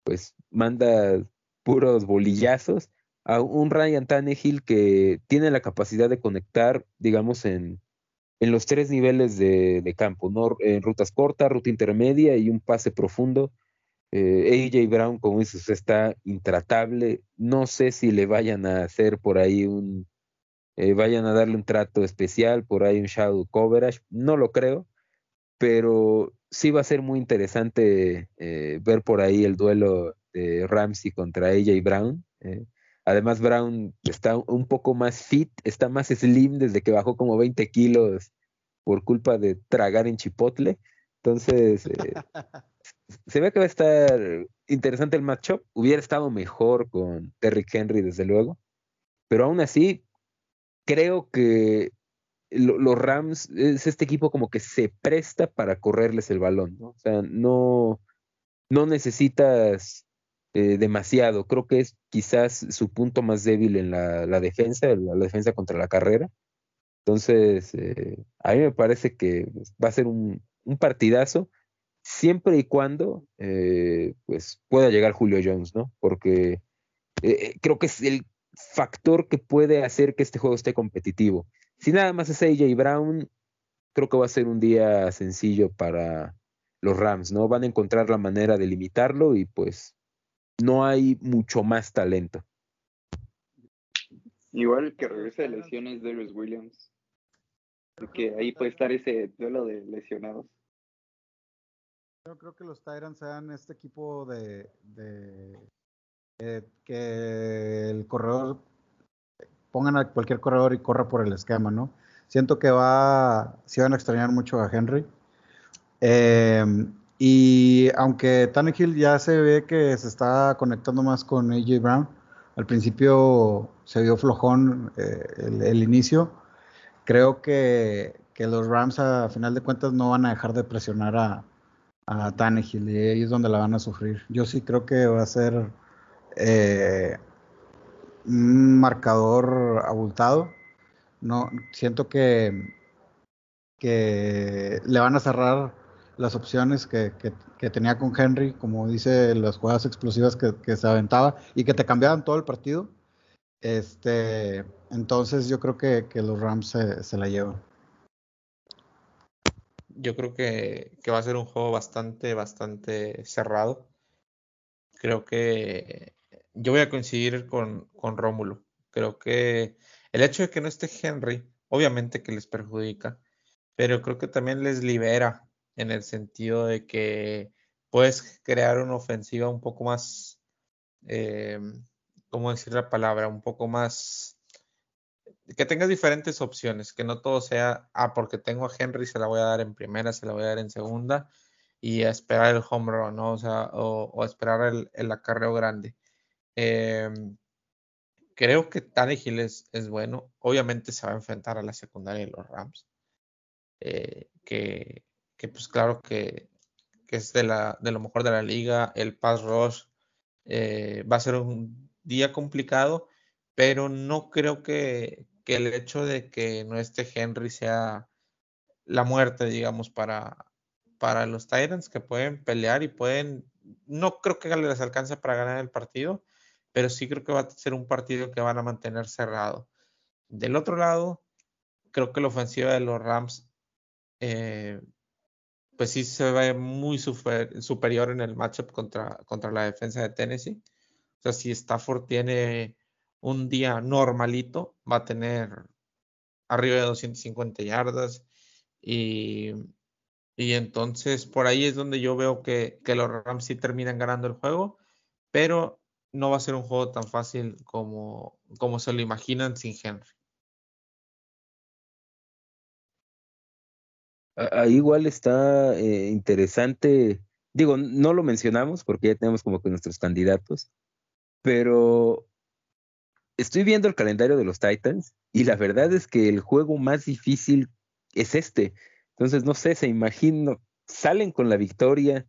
pues manda puros bolillazos a un Ryan Tannehill que tiene la capacidad de conectar, digamos, en, en los tres niveles de, campo, ¿no? en rutas cortas, ruta intermedia y un pase profundo. Eh, AJ Brown, como dices, está intratable. No sé si le vayan a hacer por ahí un, eh, vayan a darle un trato especial, por ahí un shadow coverage. No lo creo, pero sí va a ser muy interesante eh, ver por ahí el duelo de Ramsey contra AJ Brown. Además, Brown está un poco más fit, está más slim desde que bajó como 20 kilos por culpa de tragar en chipotle. Entonces, eh, [laughs] se ve que va a estar interesante el matchup. Hubiera estado mejor con Derrick Henry, desde luego. Pero aún así, creo que los Rams es este equipo como que se presta para correrles el balón, ¿no? O sea, no, no necesitas eh, demasiado. Creo que es quizás su punto más débil en la, defensa, la, defensa contra la carrera. Entonces, eh, a mí me parece que va a ser un, partidazo siempre y cuando eh, pues pueda llegar Julio Jones, ¿no? Porque creo que es el factor que puede hacer que este juego esté competitivo. Si nada más es AJ Brown, creo que va a ser un día sencillo para los Rams, ¿no? Van a encontrar la manera de limitarlo y pues no hay mucho más talento. Igual que regresa de lesiones Darius Williams. Porque ahí puede estar ese duelo de lesionados. Yo creo que los Tyrants sean este equipo de, que el corredor pongan a cualquier corredor y corra por el esquema, ¿no? Siento que va, si van a extrañar mucho a Henry. Eh, y aunque Tannehill ya se ve que se está conectando más con AJ Brown, al principio se vio flojón eh, el, inicio. Creo que, los Rams a final de cuentas no van a dejar de presionar a, a Tannehill y ahí es donde la van a sufrir. Yo sí creo que va a ser eh, un marcador abultado. No, siento que, que le van a cerrar las opciones que, tenía con Henry, como dice, las jugadas explosivas que, se aventaba y que te cambiaban todo el partido. Este, entonces yo creo que, los Rams se, la llevan. Yo creo que, va a ser un juego bastante, bastante cerrado. Creo que yo voy a coincidir con, con Rómulo. Creo que el hecho de que no esté Henry, obviamente que les perjudica, pero creo que también les libera en el sentido de que puedes crear una ofensiva un poco más, eh, ¿cómo decir la palabra? Un poco más, que tengas diferentes opciones, que no todo sea, ah, porque tengo a Henry, se la voy a dar en primera, se la voy a dar en segunda, y a esperar el home run, ¿no? O sea, o, esperar el, el, acarreo grande. Em, creo que Tannehill es, bueno. Obviamente se va a enfrentar a la secundaria de los Rams. Eh, que que pues claro que, es de, la, de lo mejor de la liga, el pass rush eh, va a ser un día complicado, pero no creo que, el hecho de que no esté Henry sea la muerte, digamos, para, para los Titans que pueden pelear y pueden, no creo que les alcance para ganar el partido, pero sí creo que va a ser un partido que van a mantener cerrado. Del otro lado, creo que la ofensiva de los Rams eh, pues sí se ve muy superior en el matchup contra, contra la defensa de Tennessee. O sea, si Stafford tiene un día normalito, va a tener arriba de 250 yardas y, y entonces por ahí es donde yo veo que, que, los Rams sí terminan ganando el juego, pero no va a ser un juego tan fácil como, como se lo imaginan sin Henry. ahí igual está eh, interesante. Digo, no lo mencionamos porque ya tenemos como que nuestros candidatos, pero estoy viendo el calendario de los Titans y la verdad es que el juego más difícil es este. Entonces, no sé, se imagino, salen con la victoria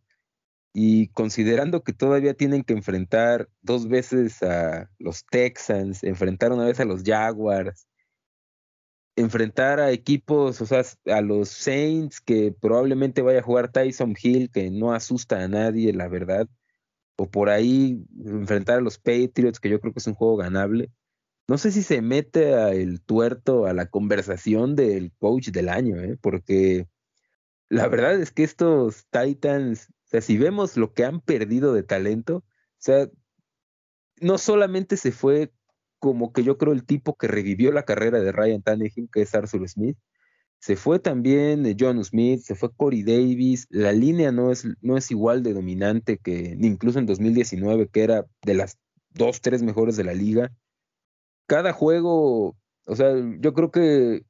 y considerando que todavía tienen que enfrentar dos veces a los Texans, enfrentar una vez a los Jaguars, enfrentar a equipos, o sea, a los Saints, que probablemente vaya a jugar Tyson Hill, que no asusta a nadie, la verdad, o por ahí enfrentar a los Patriots, que yo creo que es un juego ganable. No sé si se mete a el tuerto a la conversación del coach del año, ¿eh? porque la verdad es que estos Titans, o sea, si vemos lo que han perdido de talento, o sea, no solamente se fue como que yo creo el tipo que revivió la carrera de Ryan Tannehill, que es Arthur Smith. Se fue también eh, John Smith, se fue Corey Davis. La línea no es, no es igual de dominante que incluso en 2019, que era de las dos, tres mejores de la liga. Cada juego, o sea, yo creo que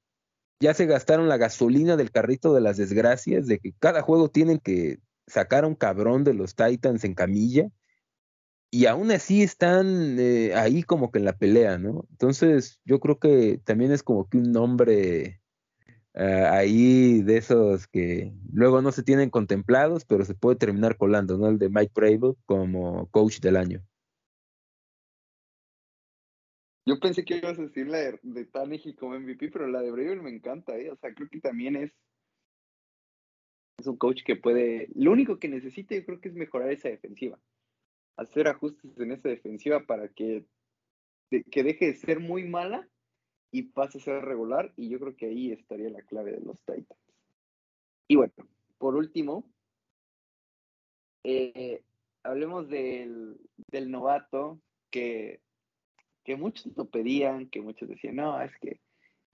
ya se gastaron la gasolina del carrito de las desgracias, de que cada juego tienen que sacar a un cabrón de los Titans en camilla y aún así están eh, ahí como que en la pelea, ¿no? Entonces yo creo que también es como que un nombre eh, ahí de esos que luego no se tienen contemplados, pero se puede terminar colando, ¿no? El de Mike Brable como coach del año. Yo pensé que ibas a decir la de, de como MVP, pero la de Brable me encanta, ¿eh? O sea, creo que también es, es un coach que puede, lo único que necesita yo creo que es mejorar esa defensiva hacer ajustes en esa defensiva para que, que deje de ser muy mala y pase a ser regular. Y yo creo que ahí estaría la clave de los Titans. Y bueno, por último, eh, hablemos del, del novato que, que muchos lo pedían, que muchos decían, no, es que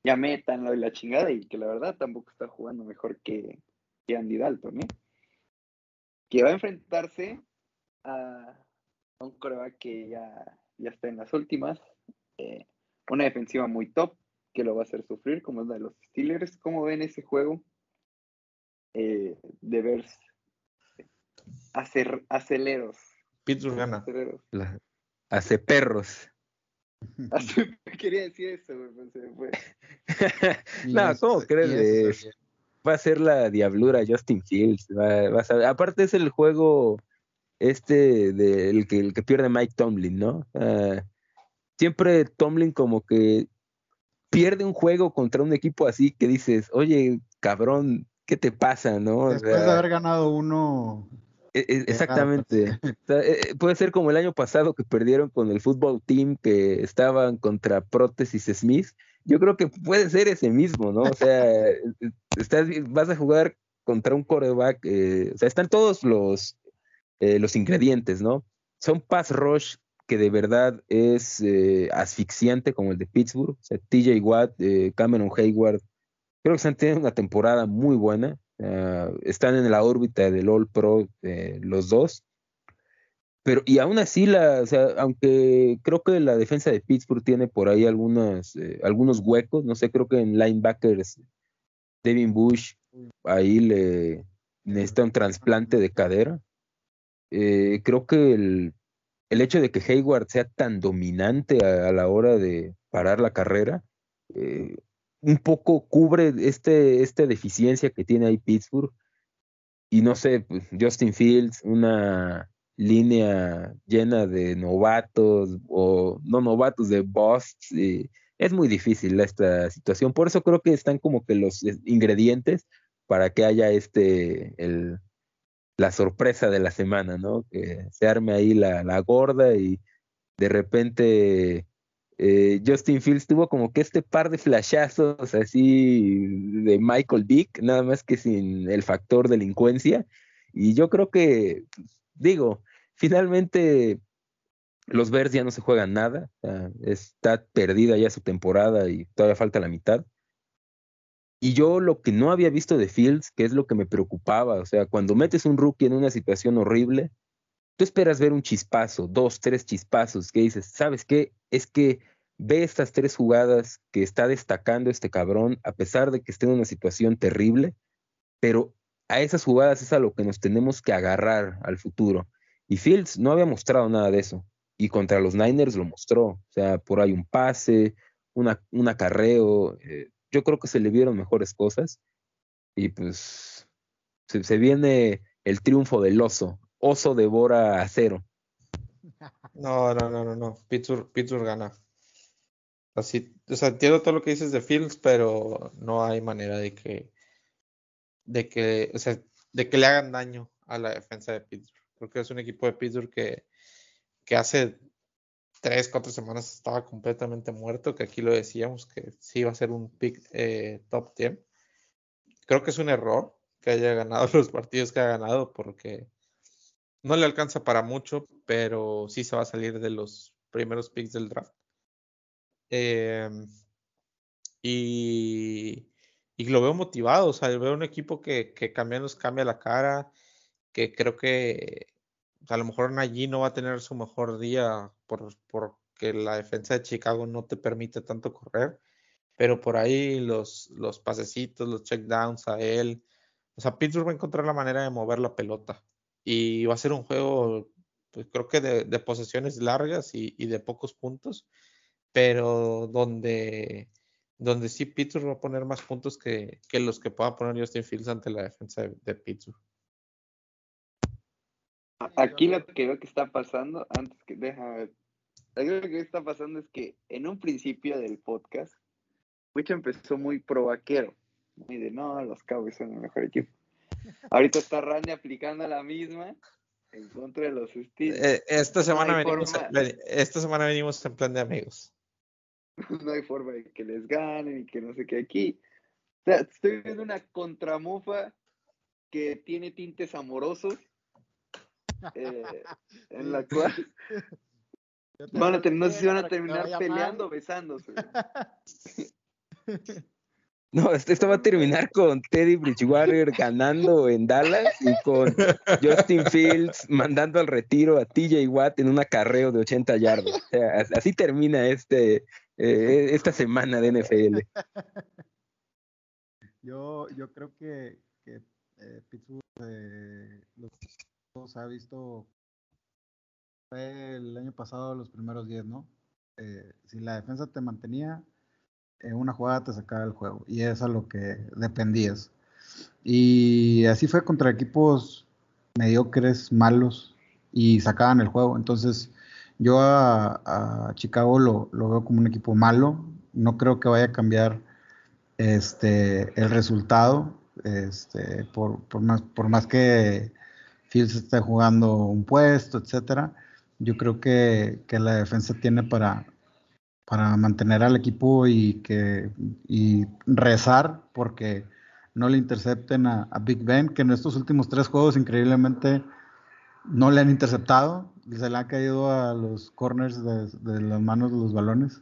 ya métanlo y la chingada, y que la verdad tampoco está jugando mejor que, que Andy Dalton, ¿eh? Que va a enfrentarse a, un coreback que ya, ya está en las últimas. Eh, una defensiva muy top que lo va a hacer sufrir, como es la de los Steelers. ¿Cómo ven ese juego? Eh, de ver hacer aceleros. Pittsburgh gana. hace perros. [laughs] quería decir eso, [laughs] no, ¿cómo crees? Va a ser la diablura Justin Fields. Va, a, aparte es el juego este del que, el que pierde Mike Tomlin, ¿no? siempre Tomlin como que pierde un juego contra un equipo así que dices, oye, cabrón, ¿qué te pasa, no? Después de haber ganado uno. E, e, exactamente. Eh, puede ser como el año pasado que perdieron con el fútbol team que estaban contra Prótesis Smith. Yo creo que puede ser ese mismo, ¿no? O sea, estás, vas a jugar contra un coreback, eh, o sea, están todos los eh, los ingredientes, ¿no? Son pass rush que de verdad es eh, asfixiante como el de Pittsburgh. O sea, TJ Watt, eh, Cameron Hayward, creo que están teniendo una temporada muy buena. Ah, están en la órbita del All Pro los dos. Pero, y aún así, la, o sea, aunque creo que la defensa de Pittsburgh tiene por ahí algunos, algunos huecos, no sé, creo que en linebackers, Devin Bush, ahí le necesita un trasplante de cadera. Eh, creo que el, el, hecho de que Hayward sea tan dominante a, la hora de parar la carrera, eh, un poco cubre este, esta deficiencia que tiene ahí Pittsburgh. Y no sé, pues, Justin Fields, una línea llena de novatos o no novatos, de busts. es muy difícil esta situación. Por eso creo que están como que los ingredientes para que haya este, el, la sorpresa de la semana, ¿no? Que se arme ahí la, la gorda y de repente eh, Justin Fields tuvo como que este par de flashazos así de Michael Dick, nada más que sin el factor delincuencia. Y yo creo que, digo, finalmente los Bears ya no se juegan nada, está perdida ya su temporada y todavía falta la mitad. Y yo lo que no había visto de Fields, que es lo que me preocupaba, o sea, cuando metes un rookie en una situación horrible, tú esperas ver un chispazo, dos, tres chispazos, que dices, ¿sabes qué? Es que ve estas tres jugadas que está destacando este cabrón, a pesar de que esté en una situación terrible, pero a esas jugadas es a lo que nos tenemos que agarrar al futuro. Y Fields no había mostrado nada de eso. Y contra los Niners lo mostró. O sea, por ahí un pase, una, un acarreo. Eh, yo creo que se le vieron mejores cosas. Y pues se, viene el triunfo del oso. Oso devora a cero. No, no, no, no, no. Pittsburgh, Pittsburgh gana. Así, o sea, entiendo todo lo que dices de Fields, pero no hay manera de que, de que, o sea, de que le hagan daño a la defensa de Pittsburgh. Porque es un equipo de Pittsburgh que, que hace tres, cuatro semanas estaba completamente muerto, que aquí lo decíamos que sí iba a ser un pick eh, top 10. Creo que es un error que haya ganado [laughs] los partidos que ha ganado porque no le alcanza para mucho, pero sí se va a salir de los primeros picks del draft. Em, y, y, lo veo motivado, o sea, veo un equipo que, que nos cambia la cara, que creo que a lo mejor allí no va a tener su mejor día por, porque la defensa de Chicago no te permite tanto correr, pero por ahí los, los pasecitos, los checkdowns a él, o sea, Pittsburgh va a encontrar la manera de mover la pelota y va a ser un juego, pues creo que de, de posesiones largas y, de pocos puntos, pero donde, donde sí Pittsburgh va a poner más puntos que, que los que pueda poner Justin Fields ante la defensa de, de Pittsburgh. Aquí lo que veo que está pasando, antes que déjame ver, lo que está pasando es que en un principio del podcast, Wicho empezó muy pro vaquero, muy de no, los Cowboys son el mejor equipo. Ahorita está Randy aplicando la misma en contra de los Steelers. Eh, esta, semana venimos esta semana venimos en plan de amigos. No hay forma de que les ganen y que no sé qué aquí. O sea, estoy viendo una contramufa que tiene tintes amorosos eh, en la [laughs] cual van a no sé si van a terminar peleando, besándose. [laughs] No, esto va a terminar con Teddy Bridgewater ganando en Dallas y con Justin Fields mandando al retiro a TJ Watt en un acarreo de 80 yardas. O sea, así termina este eh, esta semana de NFL. [laughs] Yo, yo creo que, que eh, Pittsburgh eh, los ha visto el año pasado los primeros 10, ¿no? Eh, si la defensa te mantenía, en una jugada te sacaba el juego y es a lo que dependías. Y así fue contra equipos mediocres, malos y sacaban el juego. Entonces yo a, Chicago lo, lo, veo como un equipo malo. No creo que vaya a cambiar este, el resultado este, por, por, más, que Fields está jugando un puesto, etcétera. Yo creo que, la defensa tiene para, mantener al equipo y que y rezar porque no le intercepten a, Big Ben, que en estos últimos tres juegos increíblemente no le han interceptado, se le ha caído a los corners de, las manos de los balones,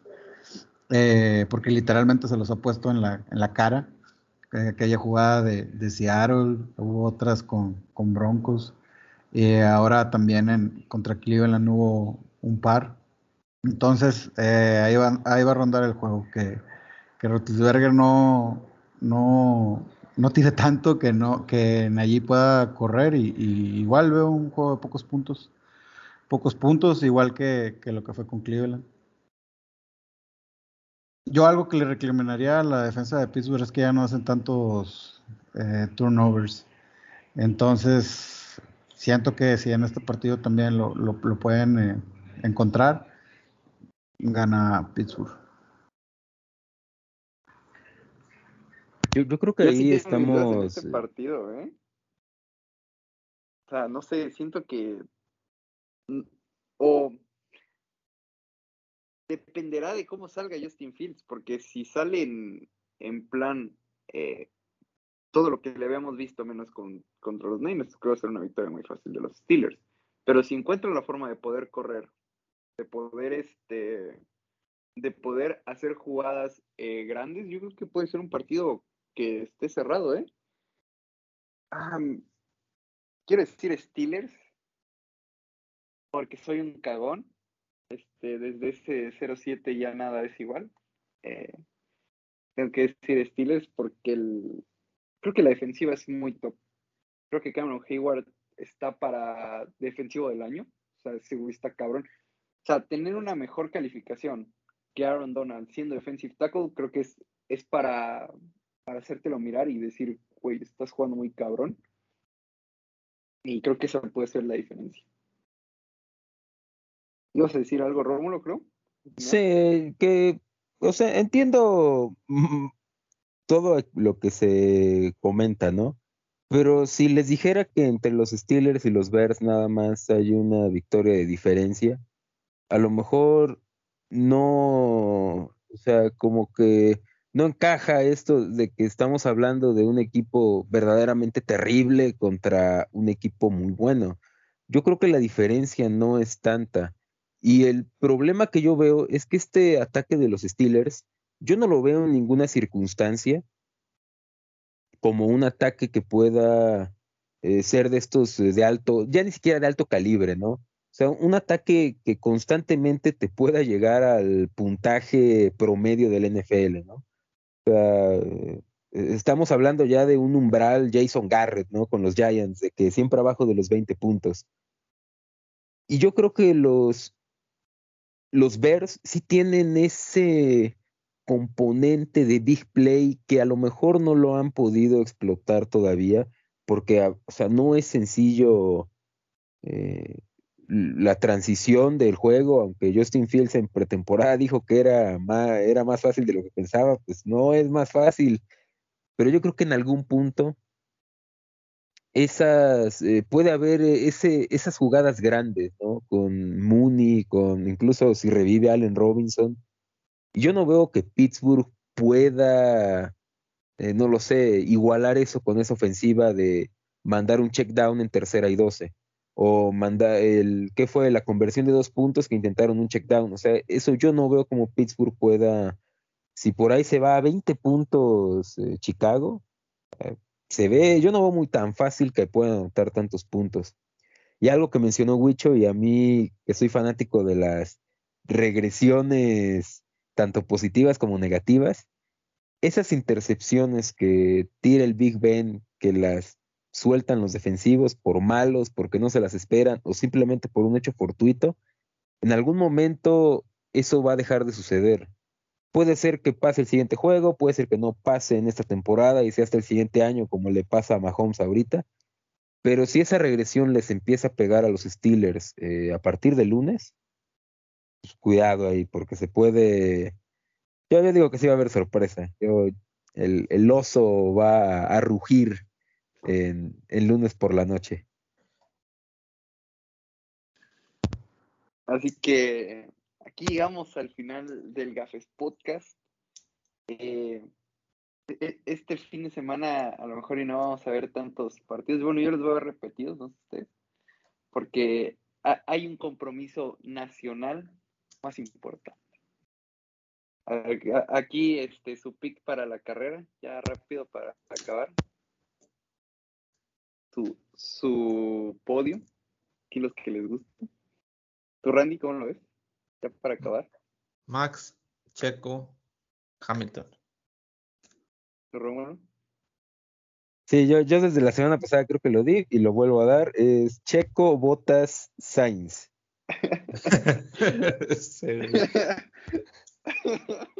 eh, porque literalmente se los ha puesto en la, en la cara. Eh, aquella jugada de, de, Seattle, hubo otras con, con Broncos. Y ahora también en, contra Cleveland hubo un par. Entonces, eh, ahí, va, ahí va a rondar el juego. Que, que Rotisberger no, no, no tire tanto que no que allí pueda correr. Y, igual veo un juego de pocos puntos. Pocos puntos, igual que, que lo que fue con Cleveland. Yo algo que le reclamaría a la defensa de Pittsburgh es que ya no hacen tantos eh, turnovers. Entonces, siento que si en este partido también lo, lo, pueden eh, encontrar, gana Pittsburgh. Yo, yo creo que ahí estamos. En este partido, ¿eh? O sea, no sé, siento que. Mm, o. Dependerá de cómo salga Justin Fields, porque si sale en, en plan eh, todo lo que le habíamos visto menos con, contra los Niners, creo que va a ser una victoria muy fácil de los Steelers. Pero si encuentran la forma de poder correr, de poder este de poder hacer jugadas eh, grandes, yo creo que puede ser un partido que esté cerrado, ¿eh? quiero decir Steelers, porque soy un cagón. Este, desde ese 0-7 ya nada es igual. Eh, tengo que decir Steelers porque el, creo que la defensiva es muy top. Creo que Cameron Hayward está para defensivo del año. O sea, ese güey está cabrón. O sea, tener una mejor calificación que Aaron Donald siendo defensive tackle, creo que es, es para, para hacértelo mirar y decir, güey, estás jugando muy cabrón. Y creo que eso puede ser la diferencia. ¿Ibas a decir algo, Rómulo, creo? Sí, que, o sea, entiendo mm, todo lo que se comenta, ¿no? Pero si les dijera que entre los Steelers y los Bears nada más hay una victoria de diferencia, a lo mejor no, o sea, como que no encaja esto de que estamos hablando de un equipo verdaderamente terrible contra un equipo muy bueno. Yo creo que la diferencia no es tanta. Y el problema que yo veo es que este ataque de los Steelers, yo no lo veo en ninguna circunstancia como un ataque que pueda eh, ser de estos eh, de alto, ya ni siquiera de alto calibre, ¿no? O sea, un ataque que constantemente te pueda llegar al puntaje promedio del NFL, ¿no? Eh, estamos hablando ya de un umbral Jason Garrett, ¿no? Con los Giants, de que siempre abajo de los 20 puntos. Y yo creo que los, los Bears sí tienen ese componente de big play que a lo mejor no lo han podido explotar todavía, porque o sea, no es sencillo eh, la transición del juego, aunque Justin Fields en pretemporada dijo que era más, era más fácil de lo que pensaba, pues no es más fácil, pero yo creo que en algún punto esas eh, puede haber ese, esas jugadas grandes, ¿no? Con Mooney, con incluso si revive Allen Robinson, yo no veo que Pittsburgh pueda, eh, no lo sé, igualar eso con esa ofensiva de mandar un check down en tercera y doce. O mandar el, ¿qué fue? La conversión de dos puntos que intentaron un check down. O sea, eso yo no veo como Pittsburgh pueda, si por ahí se va a 20 puntos eh, Chicago, eh, se ve, yo no veo muy tan fácil que puedan anotar tantos puntos. Y algo que mencionó Wicho, y a mí que soy fanático de las regresiones tanto positivas como negativas, esas intercepciones que tira el Big Ben, que las sueltan los defensivos por malos, porque no se las esperan o simplemente por un hecho fortuito, en algún momento eso va a dejar de suceder. Puede ser que pase el siguiente juego, puede ser que no pase en esta temporada y sea hasta el siguiente año como le pasa a Mahomes ahorita, pero si esa regresión les empieza a pegar a los Steelers eh, a partir de lunes, pues, cuidado ahí, porque se puede. Yo, ya digo que sí va a haber sorpresa. Yo, el, el oso va a, rugir el lunes por la noche. Así que aquí llegamos al final del Gafes Podcast. Eh, e, este fin de semana a lo mejor y no vamos a ver tantos partidos. Bueno, yo los voy a ver repetidos, no sé ustedes, porque hay un compromiso nacional más importante. Aquí este su pick para la carrera, ya rápido para acabar. Su, su podio, aquí los que les gusta. ¿Tú, Randy, cómo lo ves? Ya para acabar. Max, Checo, Hamilton. ¿Tu Romano? Sí, yo, yo desde la semana pasada creo que lo di y lo vuelvo a dar. Es Checo, Botas, Sainz. [laughs] [laughs] [laughs]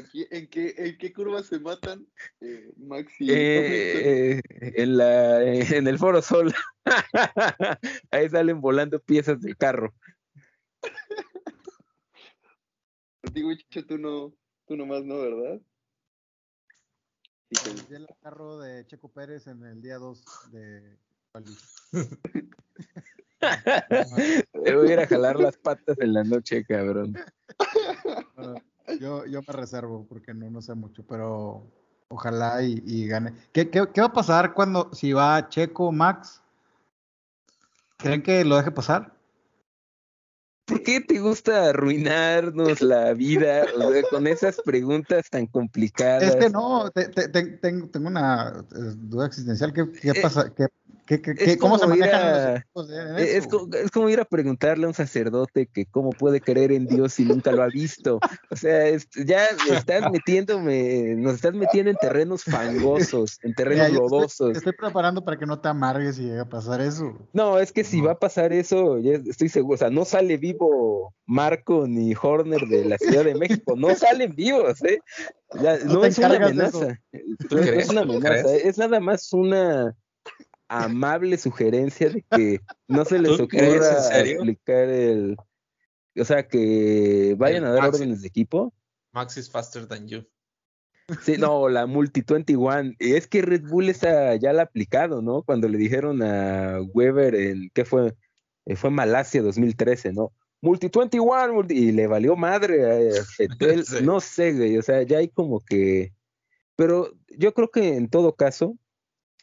Aquí, ¿en qué, ¿En qué curva se matan, eh, Maxi? Eh, en, la, en el Foro Sol. [laughs] Ahí salen volando piezas del carro. Digo, tú no, tú nomás no, ¿verdad? Sí, el carro de Checo Pérez en el día 2 de [laughs] Te voy a ir a jalar las patas en la noche, cabrón. Yo, yo me reservo porque no, no sé mucho, pero ojalá y, gane. ¿Qué, ¿Qué, qué, va a pasar cuando, si va Checo Max? ¿Creen que lo deje pasar? ¿Por qué te gusta arruinarnos la vida con esas preguntas tan complicadas? Es que no, te, tengo una eh, duda existencial. ¿Qué, qué, eh, pasa, qué, ¿Qué, qué, Es qué- ¿Cómo se manejan a- los equipos en Es, es como ir a preguntarle a un sacerdote que cómo puede creer en Dios si nunca lo ha visto. O sea, es- ya me estás metiéndome, nos estás metiendo en terrenos fangosos, en [laughs] Mira, terrenos estoy- lodosos. Te estoy preparando para que no te amargues si llega a pasar eso. No, es que si va a pasar eso, ya estoy seguro, o sea, no sale vivo Marco ni Horner de la Ciudad de México, no [laughs] salen vivos, ¿eh? Ya, No es una de amenaza, ¿Tú no, es una ¿Tú amenaza, crees? es nada más una amable sugerencia de que no se les ¿Tú crees, en ocurra aplicar el, o sea, que vayan El a dar órdenes de equipo. Max is faster than you. Sí, no, [laughs] la Multi 21. Y Es que Red Bull esa ya la ha aplicado, ¿no? Cuando le dijeron a Weber en, ¿qué fue? Eh, fue Malasia 2013, ¿no? Multi 21, multi- y le valió madre a, Fettel. [laughs] Sí. No sé, güey, o sea, ya hay como que... Pero yo creo que en todo caso,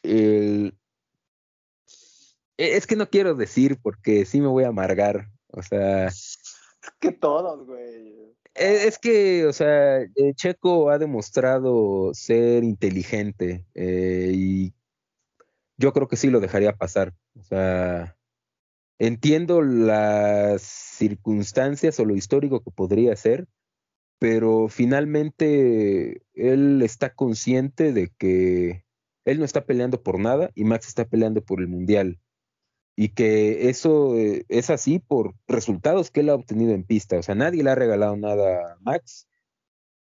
el... e- Es que no quiero decir porque sí me voy a amargar, o sea... Es que todos, güey. Eh, Es que, o sea, eh, Checo ha demostrado ser inteligente eh, y yo creo que sí lo dejaría pasar. O sea, entiendo las circunstancias o lo histórico que podría ser, pero finalmente él está consciente de que él no está peleando por nada y Max está peleando por el mundial. Y que eso eh, es así por resultados que él ha obtenido en pista. O sea, nadie le ha regalado nada a Max.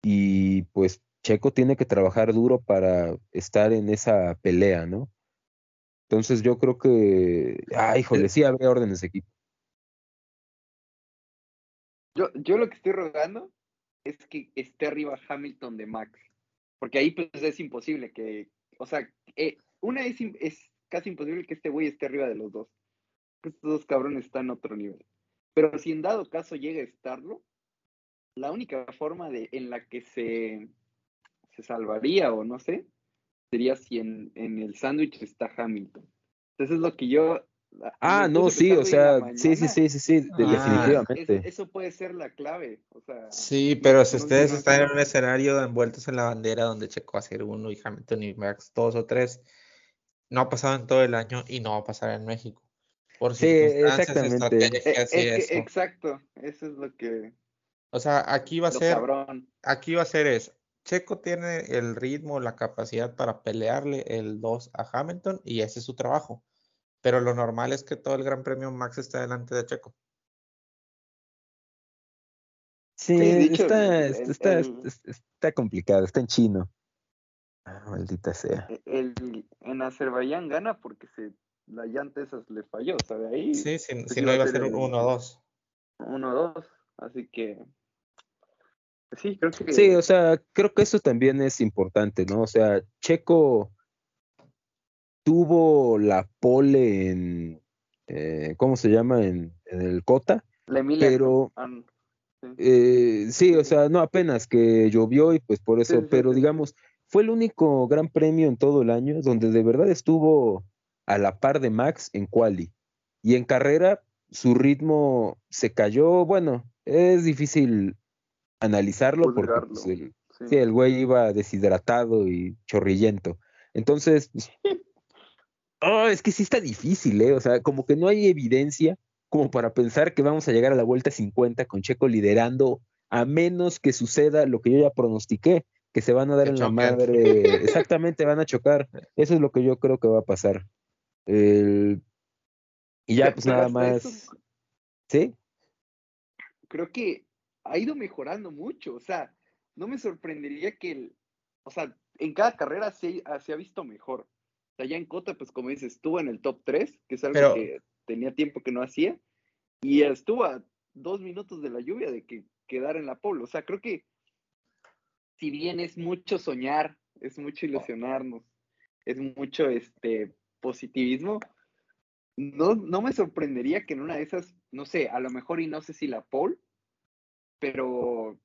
Y pues Checo tiene que trabajar duro para estar en esa pelea, ¿no? Entonces yo creo que, ay, híjole, sí habría órdenes de equipo. Yo, yo lo que estoy rogando es que esté arriba Hamilton de Max. Porque ahí pues es imposible que, o sea, eh, una es, es casi imposible que este güey esté arriba de los dos. Estos dos cabrones están a otro nivel. Pero si en dado caso llega a estarlo, la única forma de, en la que se, se salvaría o no sé, sería si en, en el sándwich está Hamilton. Entonces es lo que yo... Ah, no, sí, o sea, sí, sí, sí, sí, sí, Ah, definitivamente. Es- eso puede ser la clave. O sea, Sí, pero si no- ustedes no- están en un escenario envueltos en la bandera donde Checo va a ser uno y Hamilton y Max dos o tres, no ha pasado en todo el año y no va a pasar en México. Por Sí, exactamente. Es que- eso. exacto, eso es lo que O sea, aquí va a lo ser, cabrón. aquí va a ser es, Checo tiene el ritmo, la capacidad para pelearle el 2 a Hamilton y ese es su trabajo. Pero lo normal es que todo el Gran Premio Max esté delante de Checo. Sí, está, está, el- está, el- está- está complicado, está en chino. Ah, maldita sea. El, en Azerbaiyán gana porque se, la llanta esa le falló, o sea, de ahí Sí, si, si iba no a iba a ser un el- 1-2. 1-2, así que sí, creo que Sí, o sea, creo que eso también es importante, ¿no? O sea, Checo tuvo la pole en, eh, ¿cómo se llama? En, en el Cota, la Emilia pero ah, sí. eh, sí, o sea, no apenas que llovió y pues por eso, Sí, sí, sí, pero sí. digamos, fue el único gran premio en todo el año donde de verdad estuvo a la par de Max en quali. Y en carrera su ritmo se cayó, bueno, es difícil analizarlo porque pues, el, sí. Sí, el güey iba deshidratado y chorrillento. Entonces, [laughs] oh, es que sí está difícil, ¿eh? O sea, como que no hay evidencia como para pensar que vamos a llegar a la vuelta 50 con Checo liderando, a menos que suceda lo que yo ya pronostiqué, que se van a dar Que en la madre. [laughs] Exactamente, van a chocar. Eso es lo que yo creo que va a pasar. El- Y ya, pues nada más. eso ¿Sí? creo que ha ido mejorando mucho, o sea, no me sorprendería que, el, o sea, en cada carrera se, ah, se ha visto mejor. O sea, ya en Cota, pues como dices, estuvo en el top 3, que es algo Pero- que tenía tiempo que no hacía, y estuvo a dos minutos de la lluvia de que quedara en la pole. O sea, creo que si bien es mucho soñar, es mucho ilusionarnos, es mucho este positivismo, no, no me sorprendería que en una de esas, no sé, a lo mejor y no sé si la pole, pero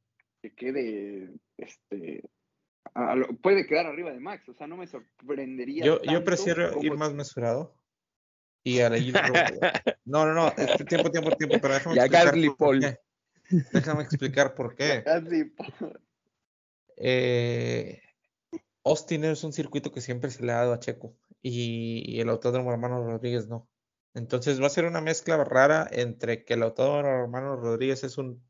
que quede, este, a lo- puede quedar arriba de Max, o sea, no me sorprendería. Yo, yo prefiero como- ir más mesurado. Y a ir [laughs] No, no, no. este, tiempo, tiempo, tiempo. Pero déjame Y a explicar Paul. qué. Déjame explicar por [laughs] qué. Eh, Austin es un circuito que siempre se le ha dado a Checo. Y el Autódromo Hermano Rodríguez no. Entonces va a ser una mezcla rara entre que el Autódromo Hermano Rodríguez es un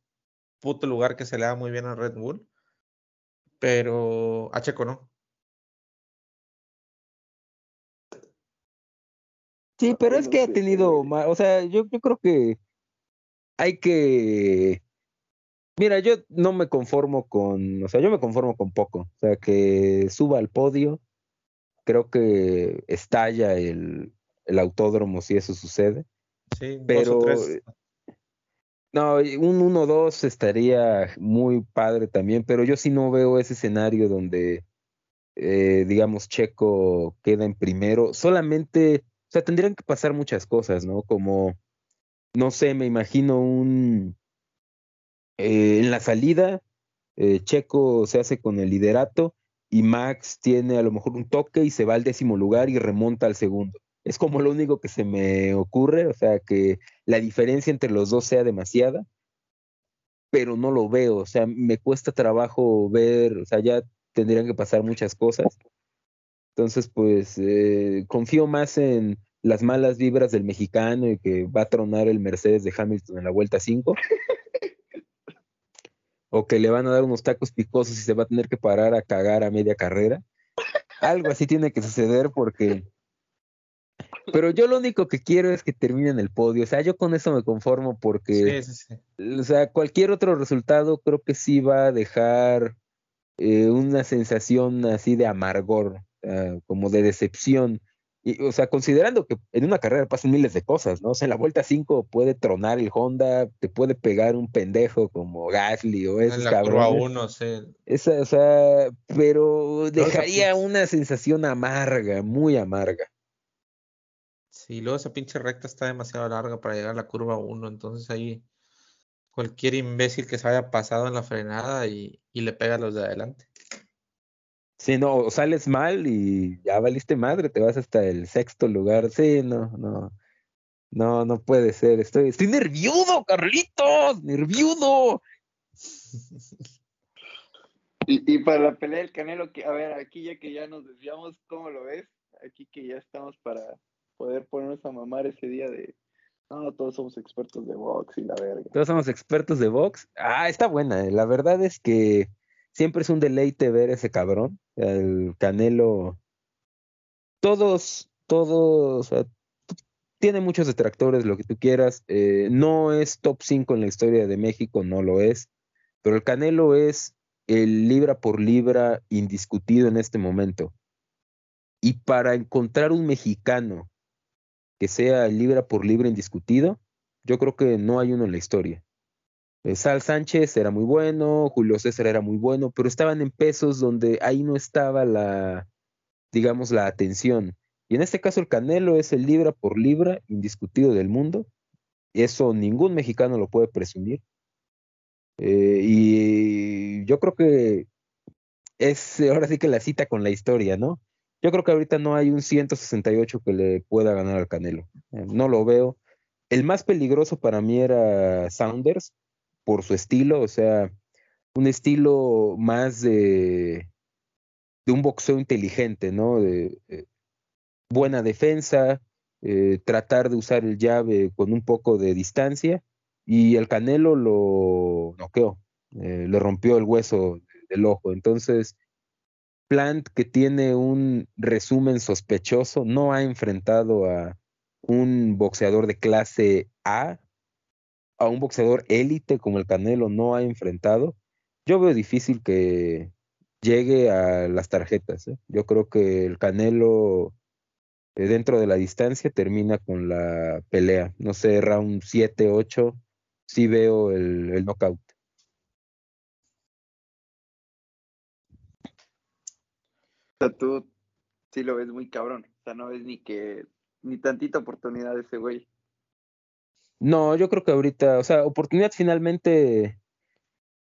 puto lugar que se le da muy bien a Red Bull, pero a Checo no. Sí, pero es que ha tenido, o sea, yo, yo creo que hay que Mira, yo no me conformo con, o sea, yo me conformo con poco. O sea, que suba al podio, creo que estalla el, el autódromo si eso sucede. Sí, pero dos o tres. no, un 1-2 estaría muy padre también, pero yo sí no veo ese escenario donde, eh, digamos, Checo queda en primero. Solamente, o sea, tendrían que pasar muchas cosas, ¿no? Como, no sé, me imagino un eh, en la salida, eh, Checo se hace con el liderato y Max tiene a lo mejor un toque y se va al décimo lugar y remonta al segundo. Es como lo único que se me ocurre, o sea, que la diferencia entre los dos sea demasiada, pero no lo veo, o sea, me cuesta trabajo ver, o sea, ya tendrían que pasar muchas cosas. Entonces, pues, eh, confío más en las malas vibras del mexicano y que va a tronar el Mercedes de Hamilton en la vuelta 5 o que le van a dar unos tacos picosos y se va a tener que parar a cagar a media carrera. Algo así tiene que suceder porque... Pero yo lo único que quiero es que termine en el podio. O sea, yo con eso me conformo porque... Sí, sí, sí. O sea, cualquier otro resultado creo que sí va a dejar eh, una sensación así de amargor, uh, como de decepción. Y, o sea, considerando que en una carrera pasan miles de cosas, ¿no? O sea, en la vuelta 5 puede tronar el Honda, te puede pegar un pendejo como Gasly o esos En la cabrones. curva 1, sí. Esa, o sea, pero dejaría una sensación amarga, muy amarga. Sí, luego esa pinche recta está demasiado larga para llegar a la curva 1, entonces ahí cualquier imbécil que se haya pasado en la frenada y, y le pega a los de adelante. Sí, no, o sales mal y ya valiste madre, te vas hasta el sexto lugar. Sí, no, no. No, no puede ser. Estoy, estoy nerviudo, Carlitos, nerviudo. Y, y para la pelea del Canelo, que, a ver, aquí ya que ya nos desviamos, ¿cómo lo ves? Aquí que ya estamos para poder ponernos a mamar ese día de, no, todos somos expertos de box y la verga. Todos somos expertos de box. Ah, está buena. eh. La verdad es que siempre es un deleite ver ese cabrón. El Canelo. Todos, todos, tiene muchos detractores, lo que tú quieras. eh, no es top 5 en la historia de México, no lo es. Pero el Canelo es el libra por libra indiscutido en este momento. Y para encontrar un mexicano que sea libra por libra indiscutido, yo creo que no hay uno en la historia. Eh, Sal Sánchez era muy bueno, Julio César era muy bueno, pero estaban en pesos donde ahí no estaba la, digamos, la atención. Y en este caso el Canelo es el libra por libra indiscutido del mundo. Eso ningún mexicano lo puede presumir. Eh, y yo creo que es ahora sí que la cita con la historia, ¿no? Yo creo que ahorita no hay un 168 que le pueda ganar al Canelo. Eh, no lo veo. El más peligroso para mí era Saunders por su estilo, o sea, un estilo más de, de un boxeo inteligente, ¿no? De, de buena defensa, eh, tratar de usar el llave con un poco de distancia y el Canelo lo noqueó, eh, le rompió el hueso del ojo. Entonces, Plant, que tiene un resumen sospechoso, no ha enfrentado a un boxeador de clase A, a un boxeador élite como el Canelo no ha enfrentado. Yo veo difícil que llegue a las tarjetas. ¿eh? Yo creo que el Canelo eh, dentro de la distancia termina con la pelea. No sé, round 7, 8, sí veo el, el knockout. O sea, tú sí lo ves muy cabrón. O sea, no ves ni que, ni tantita oportunidad ese güey. No, yo creo que ahorita, o sea, oportunidad finalmente,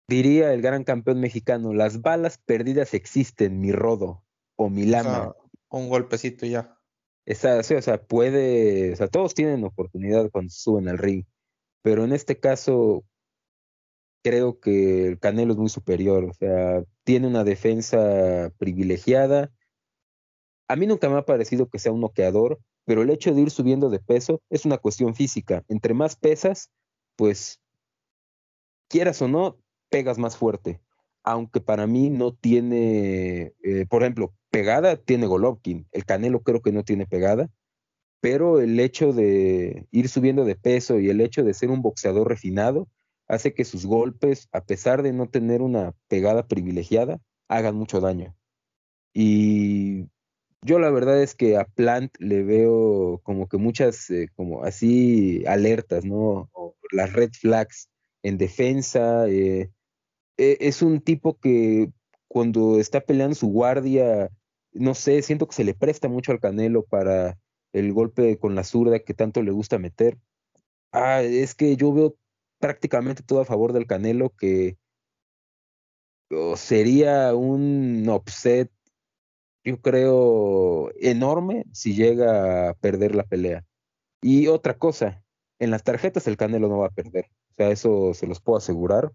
diría el gran campeón mexicano, las balas perdidas existen, mi rodo o mi O lama. sea, un golpecito ya. Esa, sí, o sea, puede, o sea, todos tienen oportunidad cuando suben al ring, pero en este caso creo que el Canelo es muy superior, o sea, tiene una defensa privilegiada, A mí nunca me ha parecido que sea un noqueador, pero el hecho de ir subiendo de peso es una cuestión física. Entre más pesas, pues quieras o no, pegas más fuerte. Aunque para mí no tiene, eh, por ejemplo, pegada tiene Golovkin. El Canelo creo que no tiene pegada, pero el hecho de ir subiendo de peso y el hecho de ser un boxeador refinado hace que sus golpes, a pesar de no tener una pegada privilegiada, hagan mucho daño. Y yo la verdad es que a Plant le veo como que muchas, eh, como así, alertas, ¿no? O las red flags en defensa. Eh, e, es un tipo que cuando está peleando su guardia, no sé, siento que se le presta mucho al Canelo para el golpe con la zurda que tanto le gusta meter. Ah, es que yo veo prácticamente todo a favor del Canelo que sería un upset yo creo, enorme si llega a perder la pelea. Y otra cosa, en las tarjetas el Canelo no va a perder. O sea, eso se los puedo asegurar.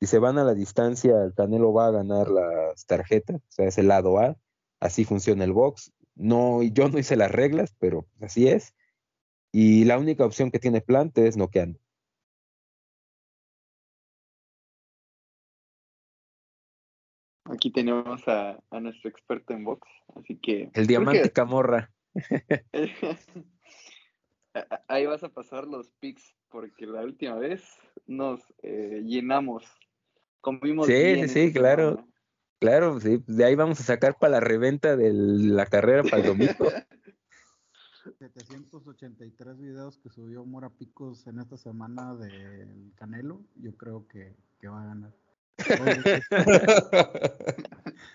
Si se van a la distancia, el Canelo va a ganar las tarjetas, o sea, es el lado A. Así funciona el box. No, yo no hice las reglas, pero así es. Y la única opción que tiene Plante es noqueando. Aquí tenemos a, nuestro experto en box, así que... El diamante camorra. [laughs] Ahí vas a pasar los pics, porque la última vez nos eh, llenamos, comimos Sí, sí, sí, claro. Claro, sí, de ahí vamos a sacar para la reventa de la carrera para el domingo. [laughs] 783 videos que subió Mora Picos en esta semana del Canelo, yo creo que va a ganar. [laughs]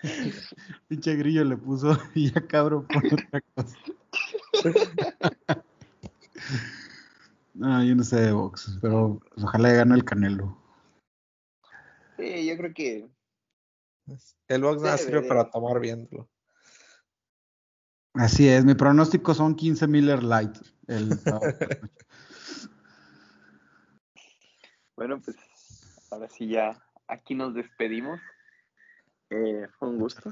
[laughs] Pinche grillo le puso [laughs] y ya cabrón por otra cosa. no, yo no sé de box, pero ojalá gane el Canelo. Sí, yo creo que el box no sirve para tomar viéndolo. Así es, mi pronóstico son 15 Miller Light. bueno, pues ahora sí ya aquí nos despedimos. Eh, fue un gusto.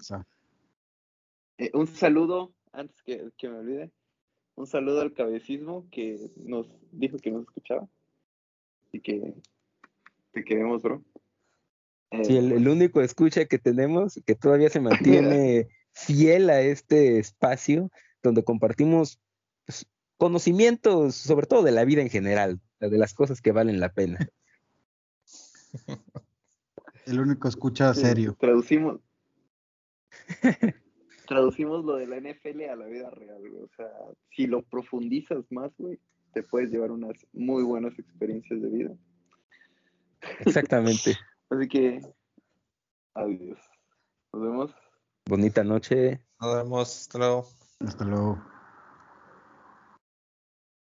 Eh, un saludo, antes que, me olvide, un saludo al cabecismo que nos dijo que nos escuchaba. Y que te queremos, bro. sí, el, el, único escucha que tenemos, que todavía se [laughs] mantiene fiel a este espacio donde compartimos pues, conocimientos, sobre todo de la vida en general, de las cosas que valen la pena. [laughs] El único escucha serio. Traducimos. [laughs] traducimos lo de la NFL a la vida real, güey. O sea, si lo profundizas más, güey, te puedes llevar unas muy buenas experiencias de vida. Exactamente. [laughs] Así que, adiós. Nos vemos. Bonita noche. Nos vemos. Hasta luego. Hasta luego.